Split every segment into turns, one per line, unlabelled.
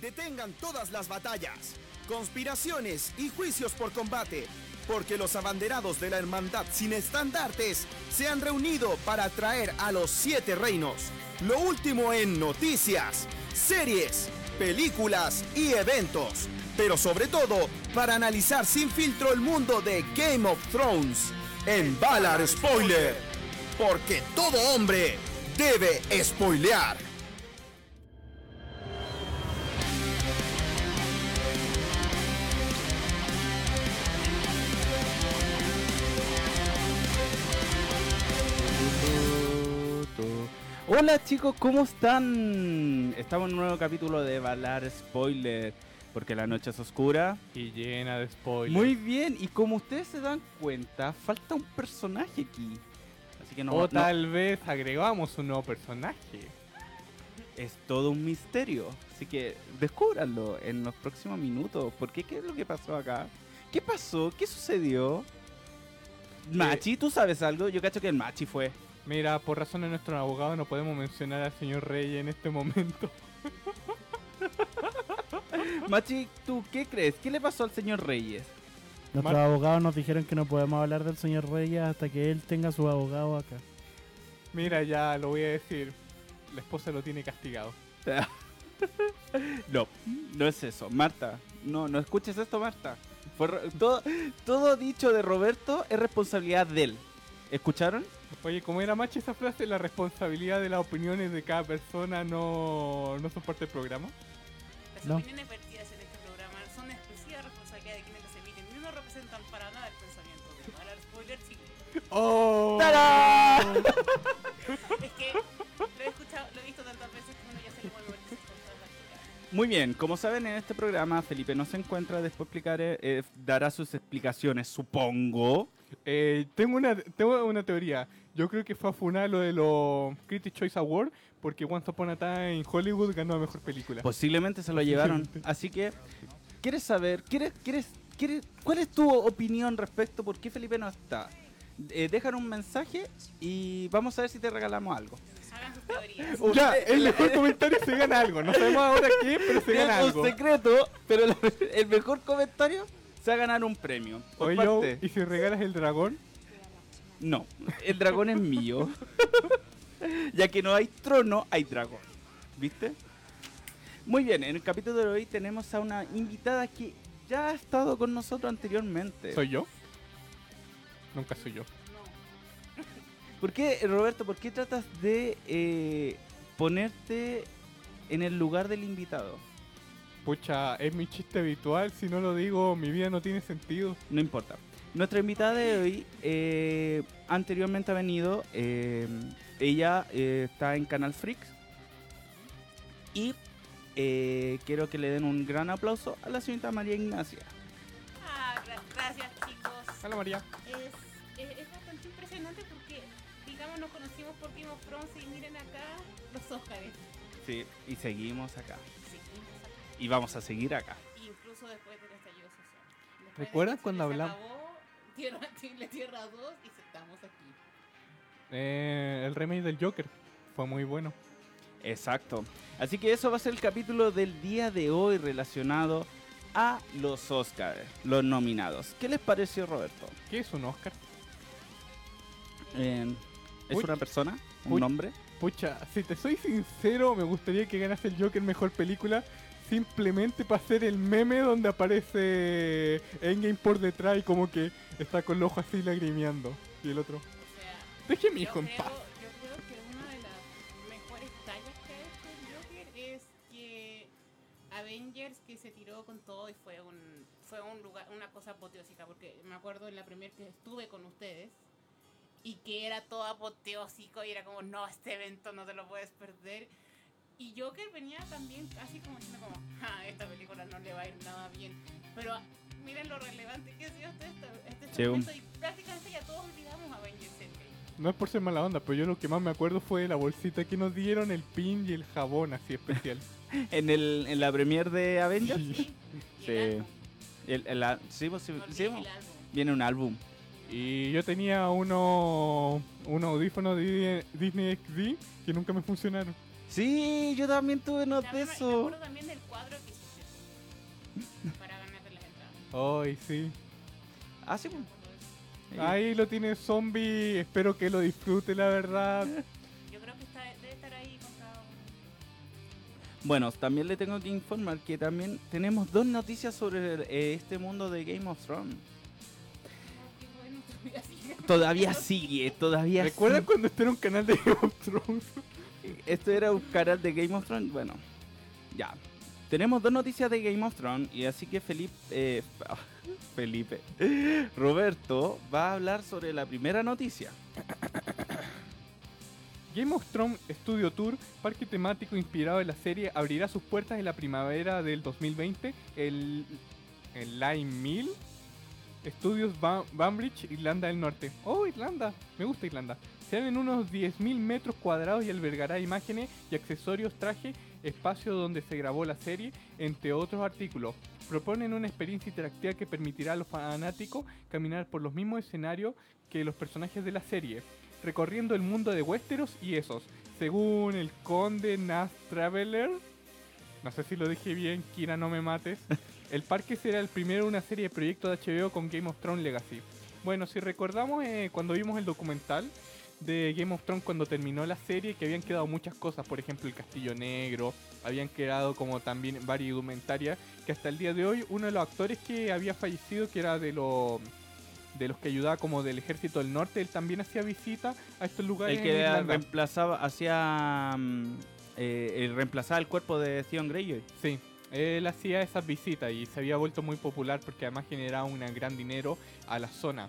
detengan todas las batallas, conspiraciones y juicios por combate, porque los abanderados de la hermandad sin estandartes se han reunido para traer a los siete reinos lo último en noticias, series, películas y eventos, pero sobre todo para analizar sin filtro el mundo de Game of Thrones en Valar Spoiler, porque todo hombre debe spoilear.
Hola chicos, ¿cómo están? Estamos en un nuevo capítulo de Valar Spoiler, porque la noche es oscura.
Y llena de spoilers.
Muy bien, y como ustedes se dan cuenta, falta un personaje aquí. Así que no,
o
no-
tal vez agregamos un nuevo personaje.
es todo un misterio. Así que descúbranlo en los próximos minutos. ¿Por qué? ¿Qué es lo que pasó acá? ¿Qué pasó? ¿Qué sucedió? Machi, ¿tú sabes algo? Yo cacho que el Machi fue.
Mira, por razones de nuestro abogado no podemos mencionar al señor Rey en este momento.
Machi, ¿tú qué crees? ¿Qué le pasó al señor Reyes?
Nuestros
Mar-
abogados nos dijeron que no podemos hablar del señor Reyes hasta que él tenga su abogado acá.
Mira, ya lo voy a decir. La esposa lo tiene castigado.
No, no es eso. Marta, no, no escuches esto, Marta. Todo dicho de Roberto es responsabilidad de él. ¿Escucharon?
Oye, como era macho esa frase, la responsabilidad de las opiniones de cada persona no, no son parte del programa.
Las
No.
opiniones vertidas en este programa son de exclusiva responsabilidad de quienes las emiten y no representan para nada el pensamiento de Valar Spoiler Chile.
¡Oh!
Es que lo he escuchado, lo he visto tantas veces que uno ya se le vuelve a
Muy bien, como saben en este programa Felipe no se encuentra, después explicaré, eh, dará sus explicaciones, supongo.
Eh, tengo, una, tengo una teoría. Yo creo que fue a funar lo de los Critics Choice Award porque Once Upon a Time in Hollywood ganó la mejor película.
Posiblemente se lo llevaron. Así que, ¿quieres saber? ¿Quieres, quieres, quieres, ¿Cuál es tu opinión respecto por qué Felipe no está? Eh, dejan un mensaje y vamos a ver si te regalamos algo.
Hagan sus teorías.
ya, el mejor comentario se gana algo. No sabemos ahora qué, pero se gana
Es
algo.
un secreto, pero el mejor comentario se va a ganar un premio. Por
Oye,
parte-
¿y si regalas el dragón?
No, el dragón es mío. ya que no hay trono, hay dragón. ¿Viste? Muy bien, en el capítulo de hoy tenemos a una invitada que ya ha estado con nosotros anteriormente.
¿Soy yo? Nunca soy yo.
¿Por qué, Roberto, por qué tratas de eh, ponerte en el lugar del invitado?
Pucha, es mi chiste habitual. Si no lo digo, mi vida no tiene sentido.
No importa. Nuestra invitada de hoy eh, anteriormente ha venido. eh, ella eh, está en Canal Freaks. Y eh, quiero que le den un gran aplauso a la señorita María Ignacia.
Ah, gra- gracias chicos.
Hola María.
Es, es, es bastante impresionante porque, digamos, nos conocimos por Game of Thrones y miren acá los Óscares.
Sí, y seguimos acá. Y vamos a seguir acá.
Incluso después del estallido social. Después de
¿Recuerdas
que
cuando hablamos?
Tierra, Chile, Tierra 2 y estamos aquí.
Eh, el remake del Joker fue muy bueno.
Exacto. Así que eso va a ser el capítulo del día de hoy relacionado a los Oscars, los nominados. ¿Qué les pareció, Roberto?
¿Qué es un Oscar?
Eh, ¿Es
Uy.
una persona? ¿Un
Uy.
nombre?
Pucha, si te soy sincero, me gustaría que ganase el Joker mejor película. Simplemente para hacer el meme donde aparece Endgame por detrás y como que está con los ojos así lagrimeando. Y el otro,
O sea,
deje a mi hijo en
creo,
paz.
yo creo que una de las mejores tallas que ha hecho el Joker es que Avengers que se tiró con todo y fue un fue un lugar una cosa apoteósica porque me acuerdo en la primera que estuve con ustedes y que era todo apoteósico y era como no este evento no te lo puedes perder y Joker venía también casi como diciendo como "Ja, esta película no le va a ir nada bien pero miren lo relevante que ha sido este, este, este
Sí, un-
momento y prácticamente ya todos olvidamos Avengers Endgame
No es por ser mala onda, pero yo lo que más me acuerdo fue la bolsita que nos dieron, el pin y el jabón así especial.
¿En, el, en la premiere de Avengers?
Sí.
Sí.
el álbum.
El, el a- sí, sí,
No
sí,
olvides el álbum.
Viene un álbum.
Y yo tenía unos unos audífonos de Disney XD que nunca me funcionaron.
Sí, yo también tuve unos de
También me-
eso.
acuerdo también del cuadro que hiciste para ganarte las entradas.
Ay, sí.
Ah, sí, pues.
eso.
Ahí lo tiene zombie. Espero que lo disfrute, la verdad.
Yo creo que está, debe estar ahí contado.
Bueno, también le tengo que informar que también tenemos dos noticias sobre eh, este mundo de Game of Thrones.
Qué bueno, todavía sigue.
Todavía sigue, todavía
¿Recuerdan cuando este era un canal de Game of Thrones?
Esto era un canal de Game of Thrones. Bueno, ya. Tenemos dos noticias de Game of Thrones y así que Felipe, eh, Felipe, Roberto va a hablar sobre la primera noticia.
Game of Thrones Studio Tour, parque temático inspirado en la serie, abrirá sus puertas en la primavera del 2020. El, el Line Mill Studios Ba- Banbridge, Irlanda del Norte. Oh, Irlanda, me gusta Irlanda. Serán en unos 10.000 metros cuadrados y albergará imágenes y accesorios, traje, espacio donde se grabó la serie, entre otros artículos. Proponen una experiencia interactiva que permitirá a los fanáticos caminar por los mismos escenarios que los personajes de la serie, recorriendo el mundo de Westeros y esos. Según el conde Nath Traveler, no sé si lo dije bien, Kira, no me mates. El parque será el primero de una serie de proyectos de HBO con Game of Thrones Legacy. Bueno, si recordamos eh, cuando vimos el documental de Game of Thrones cuando terminó la serie, que habían quedado muchas cosas, por ejemplo el Castillo Negro, habían quedado como también varias indumentarias, que hasta el día de hoy uno de los actores que había fallecido, que era de los de los que ayudaba como del ejército del norte, él también hacía visita a estos lugares.
El que reemplazaba, hacía, mm, eh, el reemplazaba el cuerpo de Theon Greyjoy.
Sí, él hacía esas visitas y se había vuelto muy popular porque además generaba un gran dinero a la zona.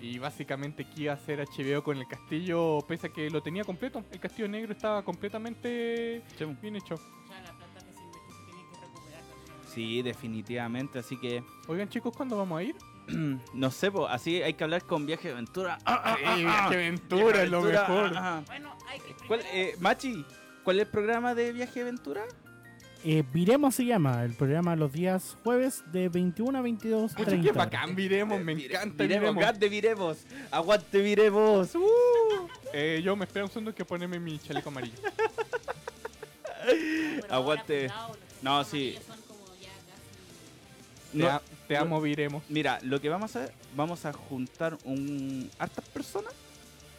Y básicamente que iba a hacer HBO con el castillo, pese a que lo tenía completo. El castillo negro estaba completamente bien hecho.
O sea, la plata que se invirtió se tiene que recuperar también.
Sí, definitivamente. Así que,
Oigan chicos, ¿cuándo vamos a ir?
no sé, po, así hay que hablar con Viaje de Aventura. Ah, ah,
Sí. ¡Qué aventura! Es lo mejor.
ah, ah.
Bueno, hay que
¿Cuál,
primero-
eh, Machi, ¿cuál es el programa de Viaje de Aventura?
Eh, Viremos se llama, el programa los días jueves de 21 a 22.
Pucha, qué bacán, viremos, me
Vire-
encanta
Viremos,
viremos.
grande Viremos. Aguante Viremos. Uh.
Eh, yo me espero un segundo que ponerme mi chaleco amarillo.
aguante. No, sí.
Te,
No,
a- te
no.
amo, viremos.
Mira, lo que vamos a hacer, vamos a juntar un hartas personas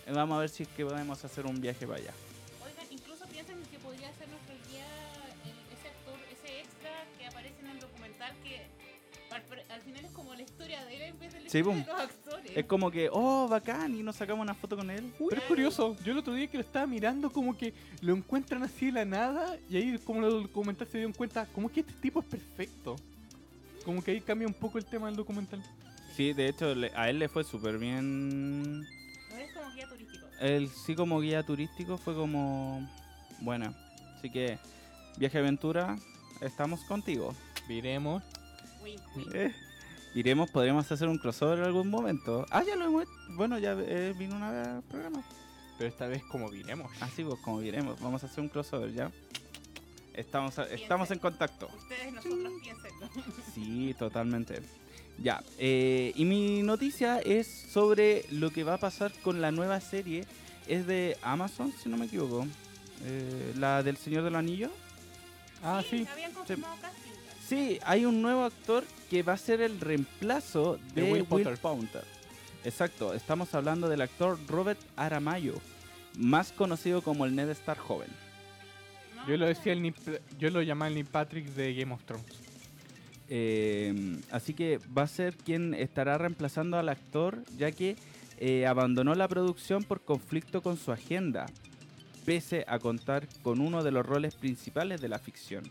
y vamos a ver si es que podemos hacer un viaje para allá. Sí,
actores.
Es como que, oh, bacán, y nos sacamos una foto con él.
Pero es curioso, yo el otro día que lo estaba mirando como que lo encuentran así de la nada y ahí como lo documental se dieron cuenta, como que este tipo es perfecto. Como que ahí cambia un poco el tema del documental.
Sí, de hecho, le- a él le fue súper bien.
No es como guía turístico.
Él sí como guía turístico fue como buena. Así que, viaje aventura, estamos contigo.
Viremos.
Eh, iremos, podríamos hacer un crossover en algún momento. Ah, ya lo hemos hecho. Bueno, ya eh, vino una vez al programa.
Pero esta vez como viremos.
Así pues, como iremos, vamos a hacer un crossover ya. Estamos, estamos en contacto.
Ustedes, nosotros, piénsenlo.
Sí, totalmente. Ya, eh, y mi noticia es sobre lo que va a pasar con la nueva serie. Es de Amazon, si no me equivoco. Eh, la del Señor del Anillo.
Ah, sí.
Habían confirmado ya.
Sí, hay un nuevo actor que va a ser el reemplazo de,
De Will
Will,
Potter.
Exacto, estamos hablando del actor Robert Aramayo, más conocido como el Ned Stark joven.
Yo lo decía el yo lo llamaba el Neil Patrick de Game of Thrones.
Eh, así que va a ser quien estará reemplazando al actor, ya que eh, abandonó la producción por conflicto con su agenda, pese a contar con uno de los roles principales de la ficción.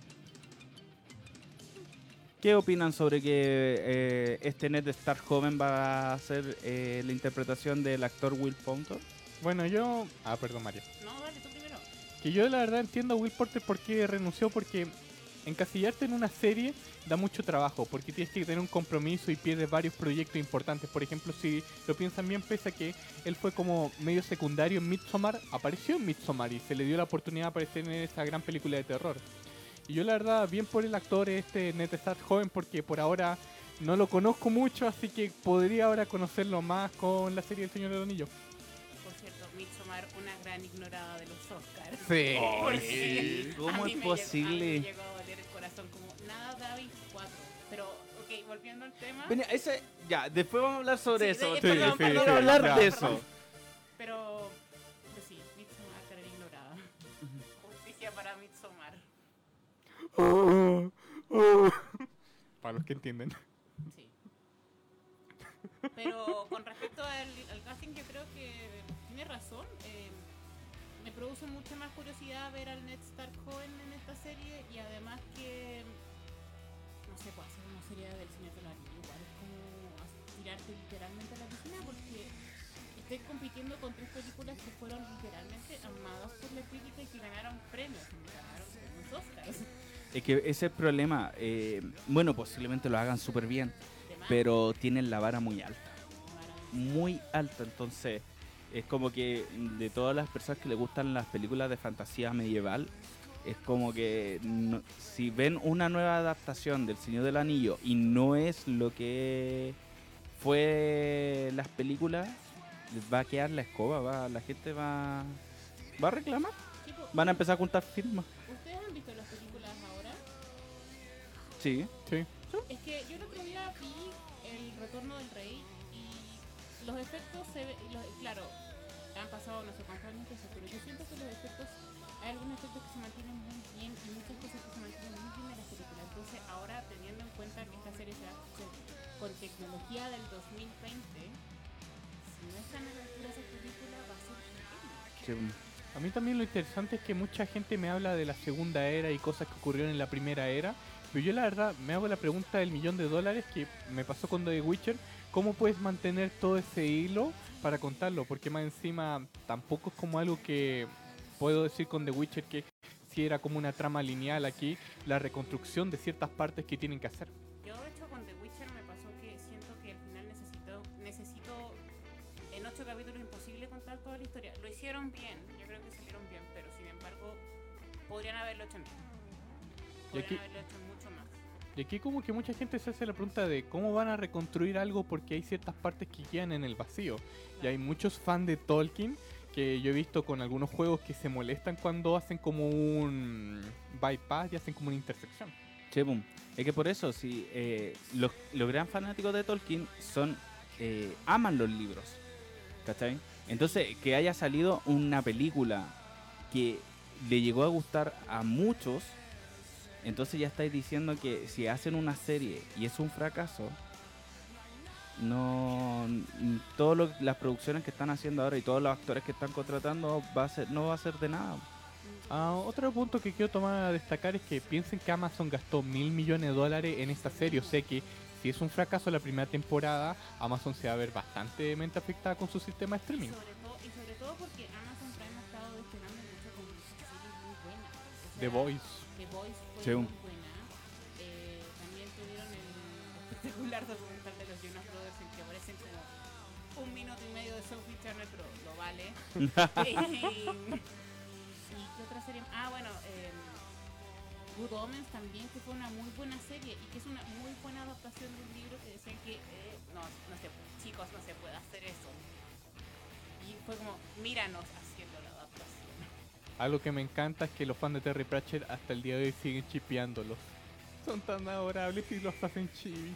¿Qué opinan sobre que eh, este Ned Stark joven va a hacer eh, la interpretación del actor Will Poulter?
Bueno, yo... Ah, perdón, Mario.
No, dale tú primero.
Que yo la verdad entiendo a Will Porter por qué renunció, porque encasillarte en una serie da mucho trabajo, porque tienes que tener un compromiso y pierdes varios proyectos importantes. Por ejemplo, si lo piensan bien, pese a que él fue como medio secundario en Midsommar, apareció en Midsommar y se le dio la oportunidad de aparecer en esa gran película de terror. Y yo la verdad, bien por el actor este Ned Stark joven, porque por ahora no lo conozco mucho, así que podría ahora conocerlo más con la serie El Señor del Anillo.
Por cierto, Midsommar, una gran ignorada de los Oscars.
Sí.
Porque
¿Cómo
a mí
es
me
posible?
Llegó, a mí me llegó a doler el corazón como nada David 4. Pero, ok, volviendo al tema.
Ven, ese, ya, después vamos a hablar sobre
Sí,
eso.
de- perdón,
sí,
perdón,
sí,
hablar de eso.
Para
los que entienden.
Sí. Pero con respecto al, casting, yo creo que tiene razón. eh, me produce mucha más curiosidad ver al Ned Stark joven en esta serie y además que no sé, puede hacer una serie del Señor de los Anillos. Igual es como tirarte literalmente a la piscina porque estoy compitiendo con tres películas que fueron literalmente amadas por la crítica y que ganaron premios. Ganaron premios Oscars.
Es que ese es el problema. eh, bueno, posiblemente lo hagan súper bien, pero tienen la vara muy alta. Muy alta, entonces es como que de todas las personas que le gustan las películas de fantasía medieval, es como que no- si ven una nueva adaptación del Señor del Anillo y no es lo que fue las películas, les va a quedar la escoba, va, la gente va, va a reclamar, van a empezar a juntar firmas.
¿Ustedes han visto las películas?
Sí.
Sí.
Es que yo el otro día vi El Retorno del Rey y los efectos se ve- los- claro, han pasado no sé cuántos años, que eso, pero yo siento que los efectos, hay algunos efectos que se mantienen muy bien y muchas cosas que se mantienen muy bien en las películas. Entonces ahora teniendo en cuenta que esta serie se hace con tecnología del 2020, si no están a la altura de esa película va a ser
sí.
A mí también lo interesante es que mucha gente me habla de la segunda era y cosas que ocurrieron en la primera era. Pero yo la verdad me hago la pregunta del millón de dólares que me pasó con The Witcher. ¿Cómo puedes mantener todo ese hilo para contarlo? Porque más encima tampoco es como algo que puedo decir con The Witcher que si era como una trama lineal aquí, la reconstrucción de ciertas partes que tienen que hacer.
Yo de hecho con The Witcher me pasó que siento que al final necesito, necesito en ocho capítulos imposible contar toda la historia. Lo hicieron bien, yo creo que salieron bien, pero sin embargo podrían haberlo hecho.
Y
Podrían
aquí-
haberlo hecho más.
Y aquí como que mucha gente se hace la pregunta de cómo van a reconstruir algo porque hay ciertas partes que quedan en el vacío. Y hay muchos fans de Tolkien que yo he visto con algunos juegos que se molestan cuando hacen como un bypass y hacen como una intersección.
Sí, pum. Es que por eso, si eh, los, los gran fanáticos de Tolkien son eh, aman los libros, ¿cachai? Entonces, que haya salido una película que le llegó a gustar a muchos, entonces ya estáis diciendo que si hacen una serie y es un fracaso, no todas las producciones que están haciendo ahora y todos los actores que están contratando va a ser, no va a ser de nada.
Ah, otro punto que quiero tomar a destacar es que piensen que Amazon gastó mil millones de dólares en esta serie. O sea que si es un fracaso la primera temporada, Amazon se va a ver bastante afectada con su sistema de
Y
streaming.
sobre, todo, y sobre todo porque Amazon Prime ha estado despegando mucho con series muy buenas. O
The Voice.
The Voice fue
Sí.
muy buena. Eh, también tuvieron el espectacular documental de los Jonas Brothers en que aparecen como un minuto y medio de Sophie Turner, pero lo vale. y, qué otra serie? Ah, bueno, eh, Good Omens también, que fue una muy buena serie y que es una muy buena adaptación de un libro que decían que eh, no, no se, chicos, no se puede hacer eso. Y fue como, míranos.
Algo que me encanta es que los fans de Terry Pratchett hasta el día de hoy siguen chipeándolos. Son tan adorables y los hacen chibi.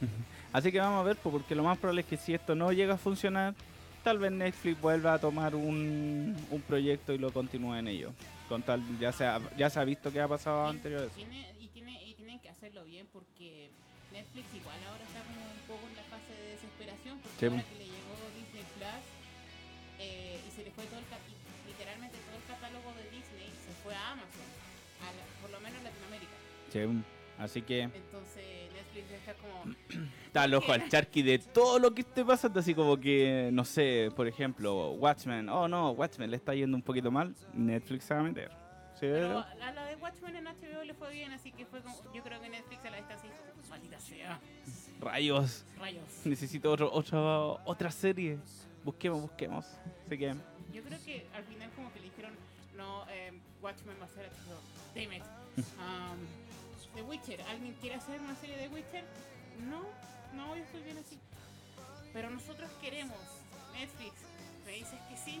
Así que vamos a ver, pues, porque lo más probable es que si esto no llega a funcionar, tal vez Netflix vuelva a tomar un, un proyecto y lo continúe en ello. Con tal, ya se ha, ya se ha visto que ha pasado
Y
anteriores.
tiene- y, tiene, y tienen que hacerlo bien porque Netflix igual ahora está como un poco en la fase de desesperación porque
Sí.
ahora que
Sí, Así que
Entonces Netflix está como
está el ojo al charqui de todo lo que esté pasando. Así como que, no sé, por ejemplo, Watchmen. Oh no, Watchmen le está yendo un poquito mal. Netflix se va a meter. Sí,
Pero a la de Watchmen en HBO le fue bien, así que fue como, yo creo que Netflix a la distancia dijo, maldita sea,
Rayos.
rayos.
Necesito otro, otro, otra serie. Busquemos, busquemos. Así que,
Yo creo que al final como que le dijeron, no, eh, Watchmen va a ser HBO. Damn it. Um, The Witcher, ¿alguien quiere hacer una serie de Witcher? No, no, yo estoy bien así. Pero nosotros queremos. Netflix, ¿me dices que sí?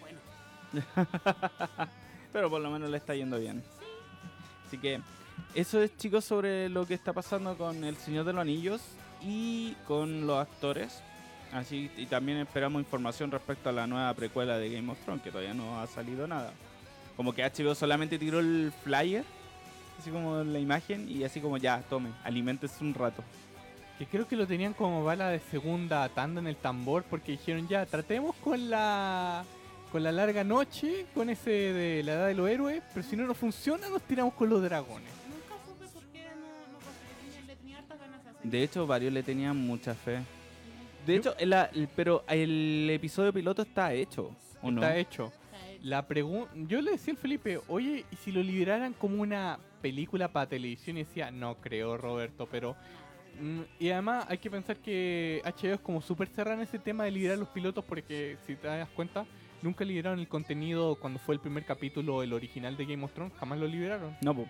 Bueno,
Pero por lo menos le está yendo bien. Así que eso es, chicos, sobre lo que está pasando con El Señor de los Anillos y con los actores. Así, y también esperamos información respecto a la nueva precuela de Game of Thrones, que todavía no ha salido nada. Como que HBO solamente tiró el flyer, así como la imagen, y así como ya, tome, aliméntese un rato.
Que creo que lo tenían como bala de segunda tanda en el tambor porque dijeron ya, tratemos con la con la larga noche, con ese de la edad de los héroes, pero si no nos funciona nos tiramos con los dragones.
Nunca supe por qué no, no. Le tenía- hartas ganas de hacer.
De hecho, varios le tenían mucha fe. De hecho, el- pero el episodio piloto está hecho, ¿o no?
Está hecho.
Está hecho.
La pregunta, yo le decía al Felipe, oye, ¿y si lo liberaran como una película para televisión? Y decía, no creo, Roberto, pero... mm, y además hay que pensar que HBO es como súper cerrada en ese tema de liberar los pilotos porque si te das cuenta, nunca liberaron el contenido cuando fue el primer capítulo, el original de Game of Thrones, jamás lo liberaron.
No, po.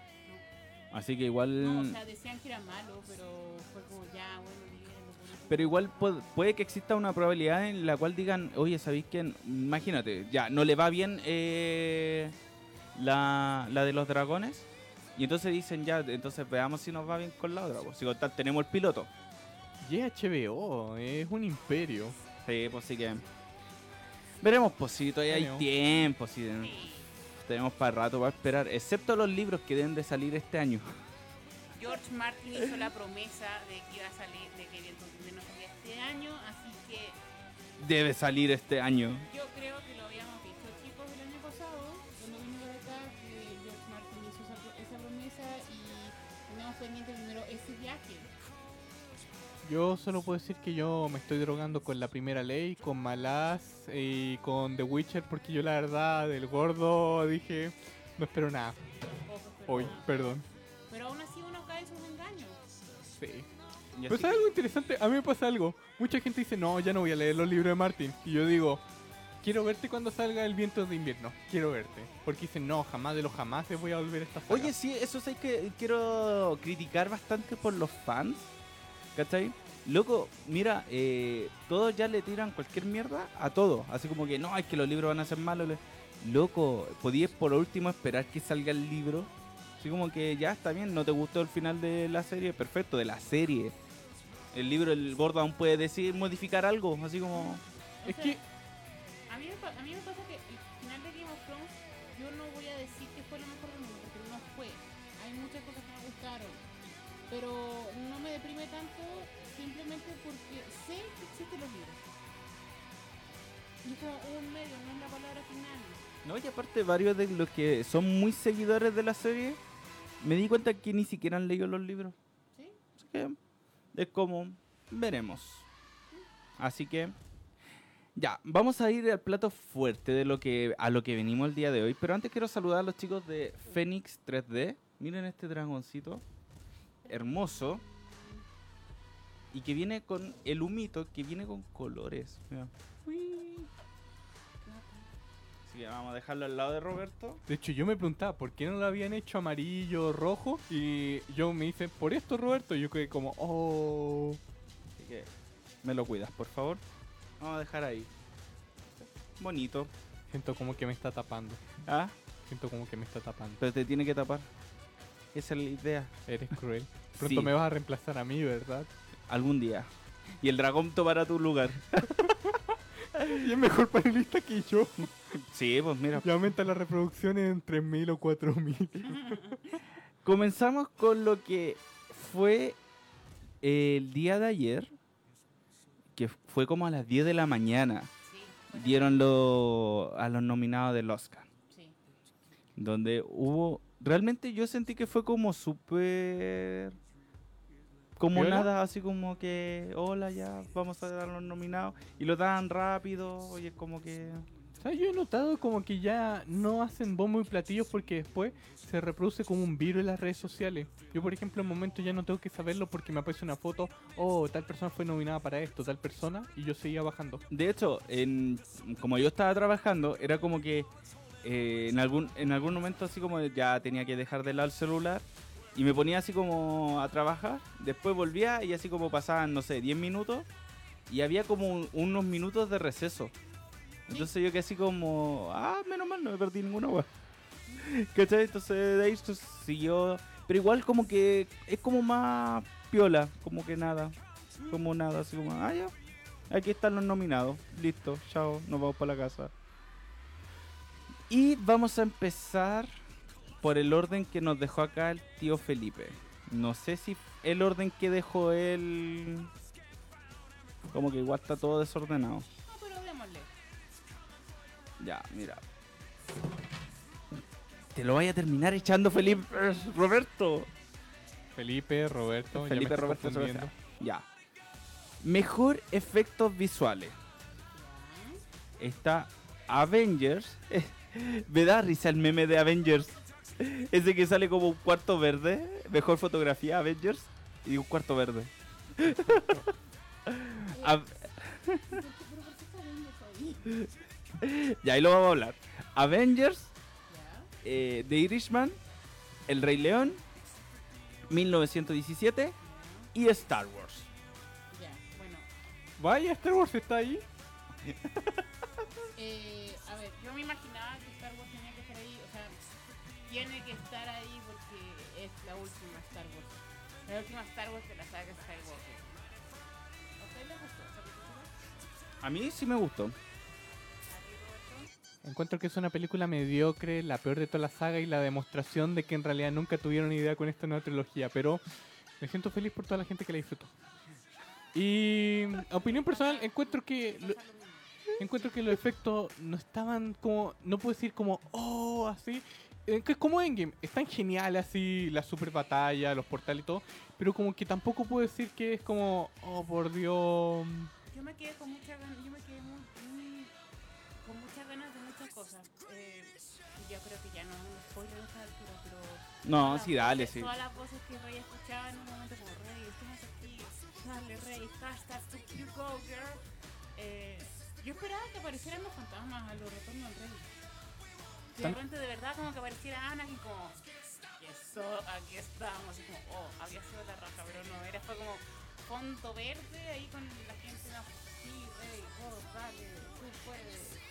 Así que igual...
No, o sea, decían que era malo, pero fue como ya, bueno.
Pero igual pu- puede que exista una probabilidad en la cual digan, oye, ¿sabéis quién? Imagínate, ya, no le va bien eh, la, la de los dragones. Y entonces dicen, ya, entonces veamos si nos va bien con la otra. Pues, si con tal tenemos el piloto.
Y es HBO, es un imperio.
Sí, pues sí que... Veremos, pues si todavía hay tiempo, si
Sí.
tenemos para rato para esperar. Excepto los libros que deben de salir este año.
George Martin hizo la promesa de que iba a salir, de que Invierno salía este año, así que
Debe salir este año.
yo tenemos pendiente primero ese viaje.
Yo solo puedo decir que yo me estoy drogando con la primera ley, con Malaz y con The Witcher, porque yo la verdad del gordo dije, no espero nada. Hoy, perdón.
pero aún así uno cae en sus engaños.
Sí. Pero ¿sabes algo interesante? A mí me pasa algo. Mucha gente dice, no, ya no voy a leer los libros de Martin. Y yo digo, quiero verte cuando salga el viento de invierno. Quiero verte. Porque dicen, no, jamás de los jamás voy a volver a esta saga.
Oye, sí, eso sí que quiero criticar bastante por los fans. ¿Cachai? Loco, mira, eh, todos ya le tiran cualquier mierda a todo. Así como que no, es que los libros van a ser malos. Loco, podías por último esperar que salga el libro. Así como que ya está bien, no te gustó el final de la serie, perfecto, de la serie. El libro, el gordo aún puede decir, modificar algo, así como...
Es que,
A mí, me, pasa que el final de Game of Thrones, yo no voy a decir que fue lo mejor del mundo, porque no fue. Hay muchas cosas que me gustaron, pero no me deprime tanto simplemente porque sé que existen los libros. Y es como un medio, no es la palabra final.
No, y aparte varios de los que son muy seguidores de la serie, me di cuenta que ni siquiera han leído los libros.
¿Sí?
Así que es como, veremos. Así que, ya, vamos a ir al plato fuerte de lo que a lo que venimos el día de hoy. Pero antes quiero saludar a los chicos de Phoenix 3D. Miren este dragoncito, hermoso. Y que viene con el humito, que viene con colores. Mira. Así que vamos a dejarlo al lado de Roberto.
de hecho, yo me preguntaba, ¿por qué no lo habían hecho amarillo, rojo? Y yo me hice, por esto, Roberto. Y yo quedé como, oh.
Así que me lo cuidas, por favor. Vamos a dejar ahí. Bonito.
Siento como que me está tapando.
Ah,
Siento como que me está tapando.
pero te tiene que tapar. Esa es la idea.
Eres cruel. Pronto
Sí.
me vas a reemplazar a mí, ¿verdad?
Algún día. Y el dragón tomará tu lugar.
Y es mejor panelista que yo.
Sí, pues mira.
Ya aumenta las reproducciones en 3.000 o 4.000.
Comenzamos con lo que fue el día de ayer. Que fue como a las 10 de la mañana.
Sí.
Dieron lo- a los nominados del Oscar.
Sí.
donde hubo realmente yo sentí que fue como súper como
¿Viola?
nada así como que hola ya vamos a dar los nominados y lo dan rápido oye como que
¿Sabes? Yo he notado como que ya no hacen bombo y platillos porque después se reproduce como un virus en las redes sociales. Yo, por ejemplo, en momento ya no tengo que saberlo porque me aparece una foto, oh, tal persona fue nominada para esto, tal persona, y yo seguía bajando.
de hecho en como yo estaba trabajando era como que eh, en algún en algún momento así como ya tenía que dejar de lado el celular y me ponía así como a trabajar después volvía y así como pasaban no sé 10 minutos y había como un- unos minutos de receso Entonces yo que así como, ah, menos mal, no me perdí ninguna weá. ¿Cachai? Entonces de ahí siguió. Pero igual como que es como más piola, como que nada. Como nada, así como, ah, ya. Aquí están los nominados. Listo, chao, nos vamos para la casa. Y vamos a empezar por el orden que nos dejó acá el tío Felipe. No sé si el orden que dejó él. Como que igual está todo desordenado. Ya, mira. Te lo vaya a terminar echando Felipe Roberto.
Felipe, Roberto. ya me
Felipe Roberto. Roberto. Ya. Mejor efectos visuales. Está Avengers. Me da risa el meme de Avengers. Ese que sale como un cuarto verde. Mejor fotografía, Avengers. Y un cuarto verde. Av-
¿Pero por qué está viendo ahí?
ya, ahí lo vamos a hablar. Avengers, eh, The Irishman, El Rey León, 1917 y Star Wars.
Ya, bueno.
Vaya, Star Wars está ahí.
Eh, a ver, yo me imaginaba que Star Wars tenía que estar ahí, o sea, tiene que estar ahí porque es la última Star Wars. La última Star Wars de la saga Skywalker. ¿A usted le gustó?
A mí sí me gustó.
Encuentro que es una película mediocre, la peor de toda la saga y la demostración de que en realidad nunca tuvieron idea con esta nueva trilogía, pero me siento feliz por toda la gente que la disfrutó. Y opinión personal, encuentro que lo- encuentro que los efectos no estaban como, no puedo decir como, oh, así, eh, que es como Endgame, están geniales así, la super batalla, los portales y todo, pero como que tampoco puedo decir que es como, oh, por Dios,
Yo me quedé con muchas ganas, Eh, yo creo que ya no spoiler a esta altura, pero
No, sí, dale,
voces-
sí.
Todas las voces que Rey escuchaba en un momento como Rey, estamos aquí, dale Rey, hashtag to you go girl. Eh, yo esperaba que aparecieran los fantasmas a los retornos del Rey. Que de repente de verdad como que apareciera Anakin como eso, aquí estamos, y como, oh, había sido la raja, pero no, era fue como fondo verde ahí con la gente, sí, Rey, oh, dale, tú puedes.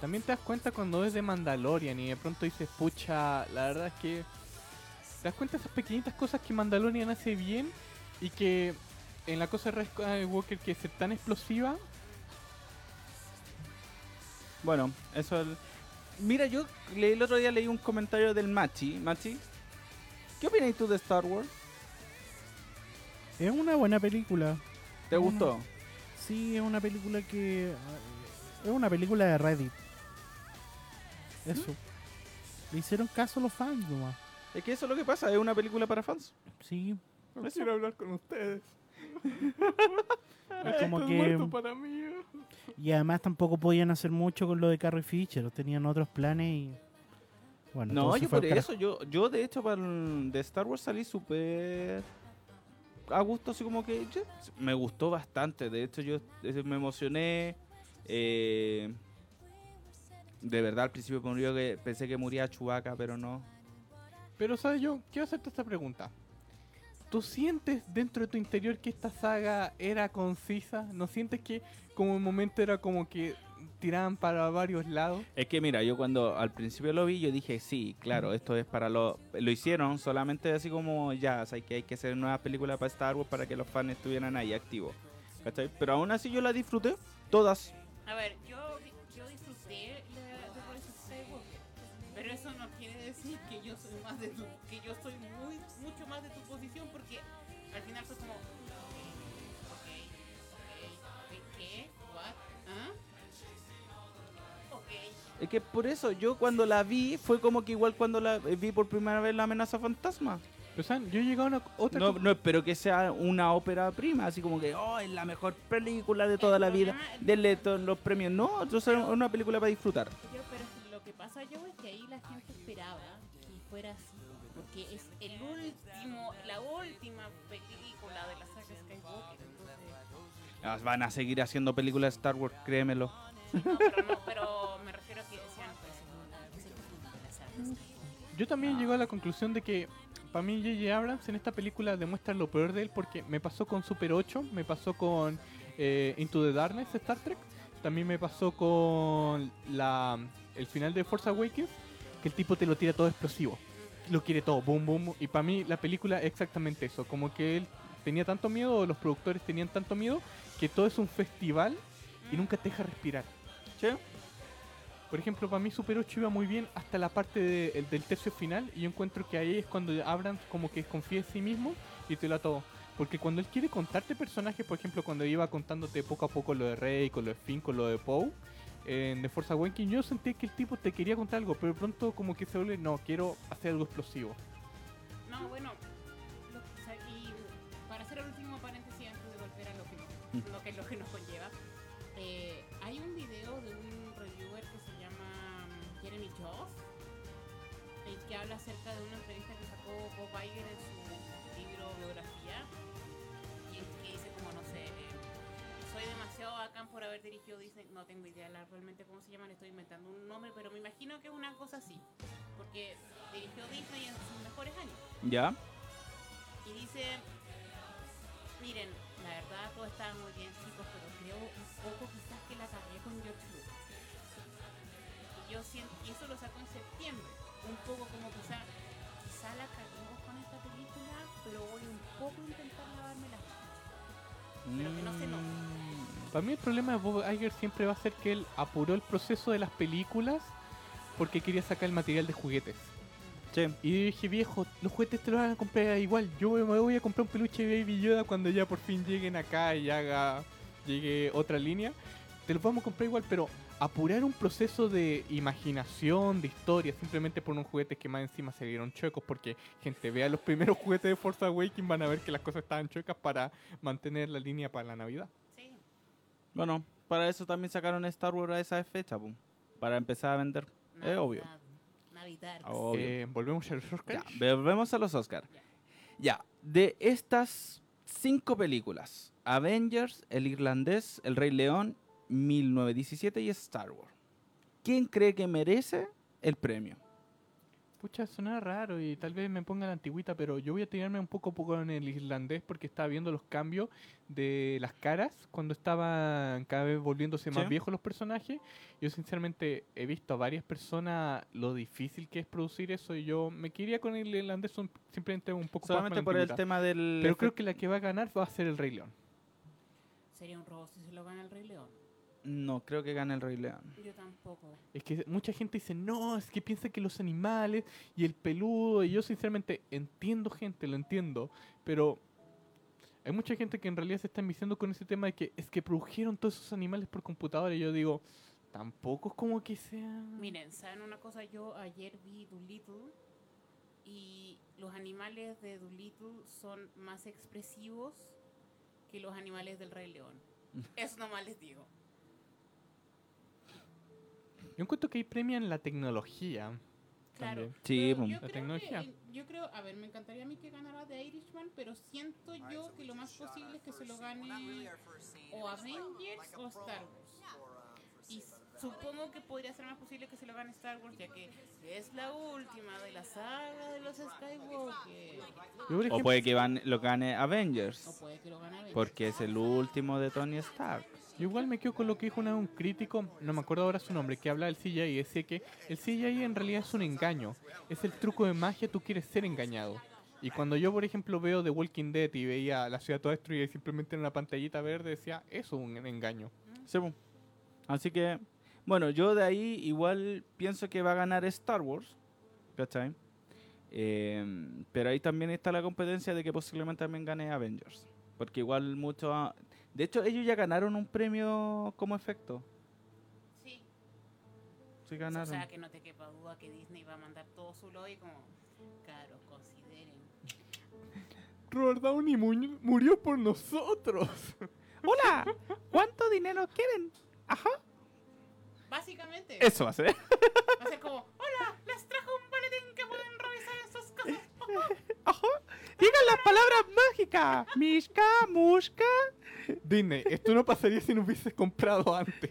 También te das cuenta cuando es de Mandalorian y de pronto dices, pucha, la verdad es que te das cuenta de esas pequeñitas cosas que Mandalorian hace bien y que en la cosa de Red Skywalker que es tan explosiva,
Bueno, eso es... Mira, yo leí el otro día leí un comentario del Machi. Machi, ¿qué opinas tú de Star Wars?
Es una buena película.
¿Te gustó?
Sí, es una película que. eh, Es una película de Reddit. Eso. Le hicieron caso a los fans nomás.
Es que eso es lo que pasa, es una película para fans.
Sí.
no quiero hablar con ustedes.
Es como que-
para mí.
Y además tampoco podían hacer mucho con lo de Carrie Fisher. Tenían otros planes y. Bueno,
No, yo por eso, yo, yo de hecho para el- de Star Wars salí súper a gusto, así como que yo- me gustó bastante. De hecho, yo eh, me emocioné. eh, de verdad, al principio murió que pensé que moría Chewbacca, pero no.
Pero, ¿sabes yo? Quiero hacerte esta pregunta. ¿Tú sientes dentro de tu interior que esta saga era concisa? ¿No sientes que como un momento era como que tiraban para varios lados?
Es que mira, yo cuando al principio lo vi, yo dije, sí, claro, esto es para lo... Lo hicieron solamente así como, ya, o sea, que hay que hacer nuevas películas para Star Wars para que los fans estuvieran ahí activos. ¿Cachai? Pero aún así yo la disfruté, todas.
A ver, más de tu, que yo soy muy, mucho más de tu posición, porque al final fue como, ok, ok, ok, ¿qué? ¿What? ¿Ah?
Es que por eso yo cuando la vi fue como que igual cuando la eh, vi por primera vez la amenaza fantasma.
Pero, ¿saben? Yo he llegado a una otra...
No, no espero que sea una ópera prima, así como que, oh, es la mejor película de toda la vida, denle todos los premios. No, entonces es una película para disfrutar.
Yo, pero lo que pasa yo es que ahí la gente esperaba fuera así, porque es el último, la última película de la saga Skywalker, entonces...
Ah, Van a seguir haciendo películas de Star Wars, créemelo.
No, pero, no, pero me refiero a que sean pues, una- es el fin de la saga Skywalker.
Yo también llego a la conclusión de que para mí J.J. Abrams en esta película demuestra lo peor de él porque me pasó con Super 8, me pasó con eh, Into the Darkness Star Trek, también me pasó con la el final de Force Awakens, que el tipo te lo tira todo explosivo. Lo quiere todo, boom, boom. Y para mí la película es exactamente eso. Como que él tenía tanto miedo, o los productores tenían tanto miedo, que todo es un festival y nunca te deja respirar.
¿Sí?
Por ejemplo, para mí Super 8 iba muy bien hasta la parte de- el- del tercio final y yo encuentro que ahí es cuando Abrams como que confía en sí mismo y te lo da todo. Porque cuando él quiere contarte personajes, por ejemplo, cuando iba contándote poco a poco lo de Rey, con lo de Finn, con lo de Poe, en The Force Awakens, yo sentí que el tipo te quería contar algo, pero pronto como que se vuelve, no, quiero hacer algo explosivo.
No, bueno, lo- o sea, y para hacer el último paréntesis antes de volver a lo que,
Mm.
lo que, lo que nos conlleva, eh, hay un video de un reviewer que se llama mm, Jeremy Joss, el que habla acerca de una entrevista que sacó Bob Iger en por haber dirigido Disney, no tengo idea la- realmente cómo se llaman, estoy inventando un nombre, pero me imagino que es una cosa así, porque dirigió Disney en sus mejores años.
¿Ya?
Y dice, miren, la verdad todo estaba muy bien chicos, pero creo un poco quizás que la cagué con George Lucas. Y yo siento, y eso lo saco en septiembre, un poco como quizá, quizá la caguemos con esta película, pero voy un poco a intentar lavarme las manos. Pero que no se note.
Para mí el problema de Bob Iger siempre va a ser que él apuró el proceso de las películas porque quería sacar el material de juguetes.
Sí.
Y yo dije, viejo, los juguetes te los van a comprar igual. Yo me voy a comprar un peluche de Baby Yoda cuando ya por fin lleguen acá y haga llegue otra línea. Te los vamos a comprar igual, pero apurar un proceso de imaginación, de historia, simplemente por unos juguetes que más encima se vieron chuecos, porque gente vea los primeros juguetes de Force Awakens van a ver que las cosas estaban chuecas para mantener la línea para la Navidad.
Bueno, para eso también sacaron Star Wars a esa fecha, pum. Para empezar a vender. Es obvio.
Navidad.
Obvio.
Eh, Volvemos a los Oscars.
Ya, volvemos a los Oscars. Ya, de estas cinco películas, Avengers, El Irlandés, El Rey León, 1917 y Star Wars. ¿Quién cree que merece el premio?
Pucha, suena raro y tal vez me ponga la antigüita, pero yo voy a tirarme un poco, poco en el irlandés porque estaba viendo los cambios de las caras cuando estaban cada vez volviéndose más
Sí.
viejos los personajes. Yo sinceramente he visto a varias personas lo difícil que es producir eso y yo me quería con el irlandés un- simplemente un poco más
Solamente por el tema del...
Pero creo que la que va a ganar va a ser el Rey León.
Sería un robo si se lo gana el Rey León.
No, creo que gane el Rey León.
Yo tampoco.
Es que mucha gente dice, no, es que piensa que los animales y el peludo, y yo sinceramente entiendo gente, lo entiendo, pero hay mucha gente que en realidad se está enviciando con ese tema de que es que produjeron todos esos animales por computadora, y yo digo, tampoco es como que sea...
Miren, ¿saben una cosa? Yo ayer vi Doolittle y los animales de Doolittle son más expresivos que los animales del Rey León. Eso nomás les digo.
Yo encuentro que ahí premian la tecnología.
Claro.
también.
Sí,
yo
La
creo
tecnología.
que- yo creo, a ver, me encantaría a mí que ganara The Irishman, pero siento yo que lo más posible es que se lo gane o Avengers o Star Wars. Y s- supongo que podría ser más posible que se lo gane Star Wars, ya que es la última de la saga de los Skywalker.
O puede que van- lo gane
O
Avengers,
puede que lo gane Avengers.
porque es el último de Tony Stark.
yo igual me quedo con lo que dijo una un crítico, no me acuerdo ahora su nombre, que habla del CGI y decía que el CGI en realidad es un engaño. Es el truco de magia, tú quieres ser engañado. Y cuando yo, por ejemplo, veo The Walking Dead y veía la ciudad toda destruida y simplemente en una pantallita verde decía, eso es un engaño.
Sí, pum. Así que, bueno, yo de ahí igual pienso que va a ganar Star Wars, ¿cachai? Eh, pero ahí también está la competencia de que posiblemente también gane Avengers. Porque igual mucho... ha- De hecho, ellos ya ganaron un premio como efecto.
Sí.
Sí
O
ganaron.
sea, que no te quepa duda que Disney va a mandar todo su lobby como, claro, consideren.
Robert Downey mu- murió por nosotros.
¡Hola! ¿Cuánto dinero quieren? Ajá.
Básicamente,
Eso va a ser.
va a ser como, hola, les trajo un boletín que pueden revisar en sus casas.
Ajá. Digan las palabras mágicas. Mishka, Mushka.
Disney, esto no pasaría si no hubieses comprado antes.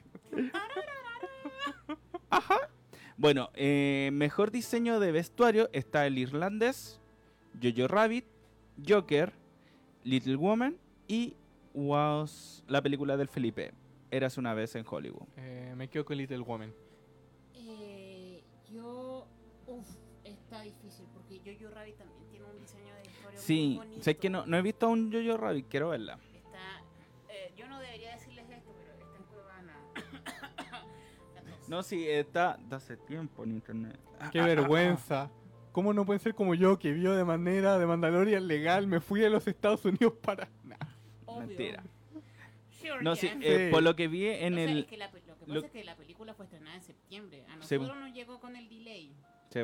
Ajá. Bueno, eh, mejor diseño de vestuario está el irlandés, Jojo Rabbit, Joker, Little Woman y Was la película del Felipe. Eras una vez en Hollywood.
Eh, me quedo con Little Woman.
Eh, yo. Uf, está difícil porque Jojo Rabbit también tiene un diseño de historia
Sí,
muy bonito.
sé que no, no he visto un Jojo Rabbit, quiero verla.
Está. eh, yo no debería decirles esto, pero está en Cuevana.
No, sí, está de hace tiempo en internet.
Qué vergüenza. ¿Cómo no pueden ser como yo que vio de manera de Mandalorian legal? Me fui a los Estados Unidos para. Nah.
Obvio.
Mentira.
Sure
No, sí, eh,
Sí.
por lo que vi en
O sea,
el...
es que la lo que pasa
lo-
es que la película fue estrenada en septiembre. A
Sí.
nosotros nos llegó con el delay.
Sí.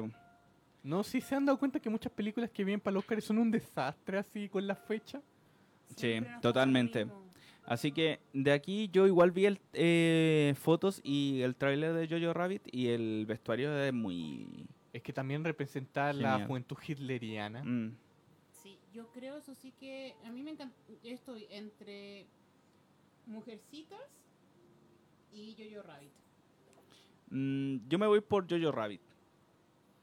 No, sí se han dado cuenta que muchas películas que vienen para los Oscar son un desastre así con la fecha.
Lo
totalmente. Así que de aquí yo igual vi el, eh, fotos y el tráiler de Jojo Rabbit y el vestuario es muy...
Es que también representa la
Genial.
juventud hitleriana.
mm.
Sí, yo creo eso sí que a mí me encanta. Yo estoy entre Mujercitas y Jojo Rabbit.
Mm, yo me voy por Jojo Rabbit.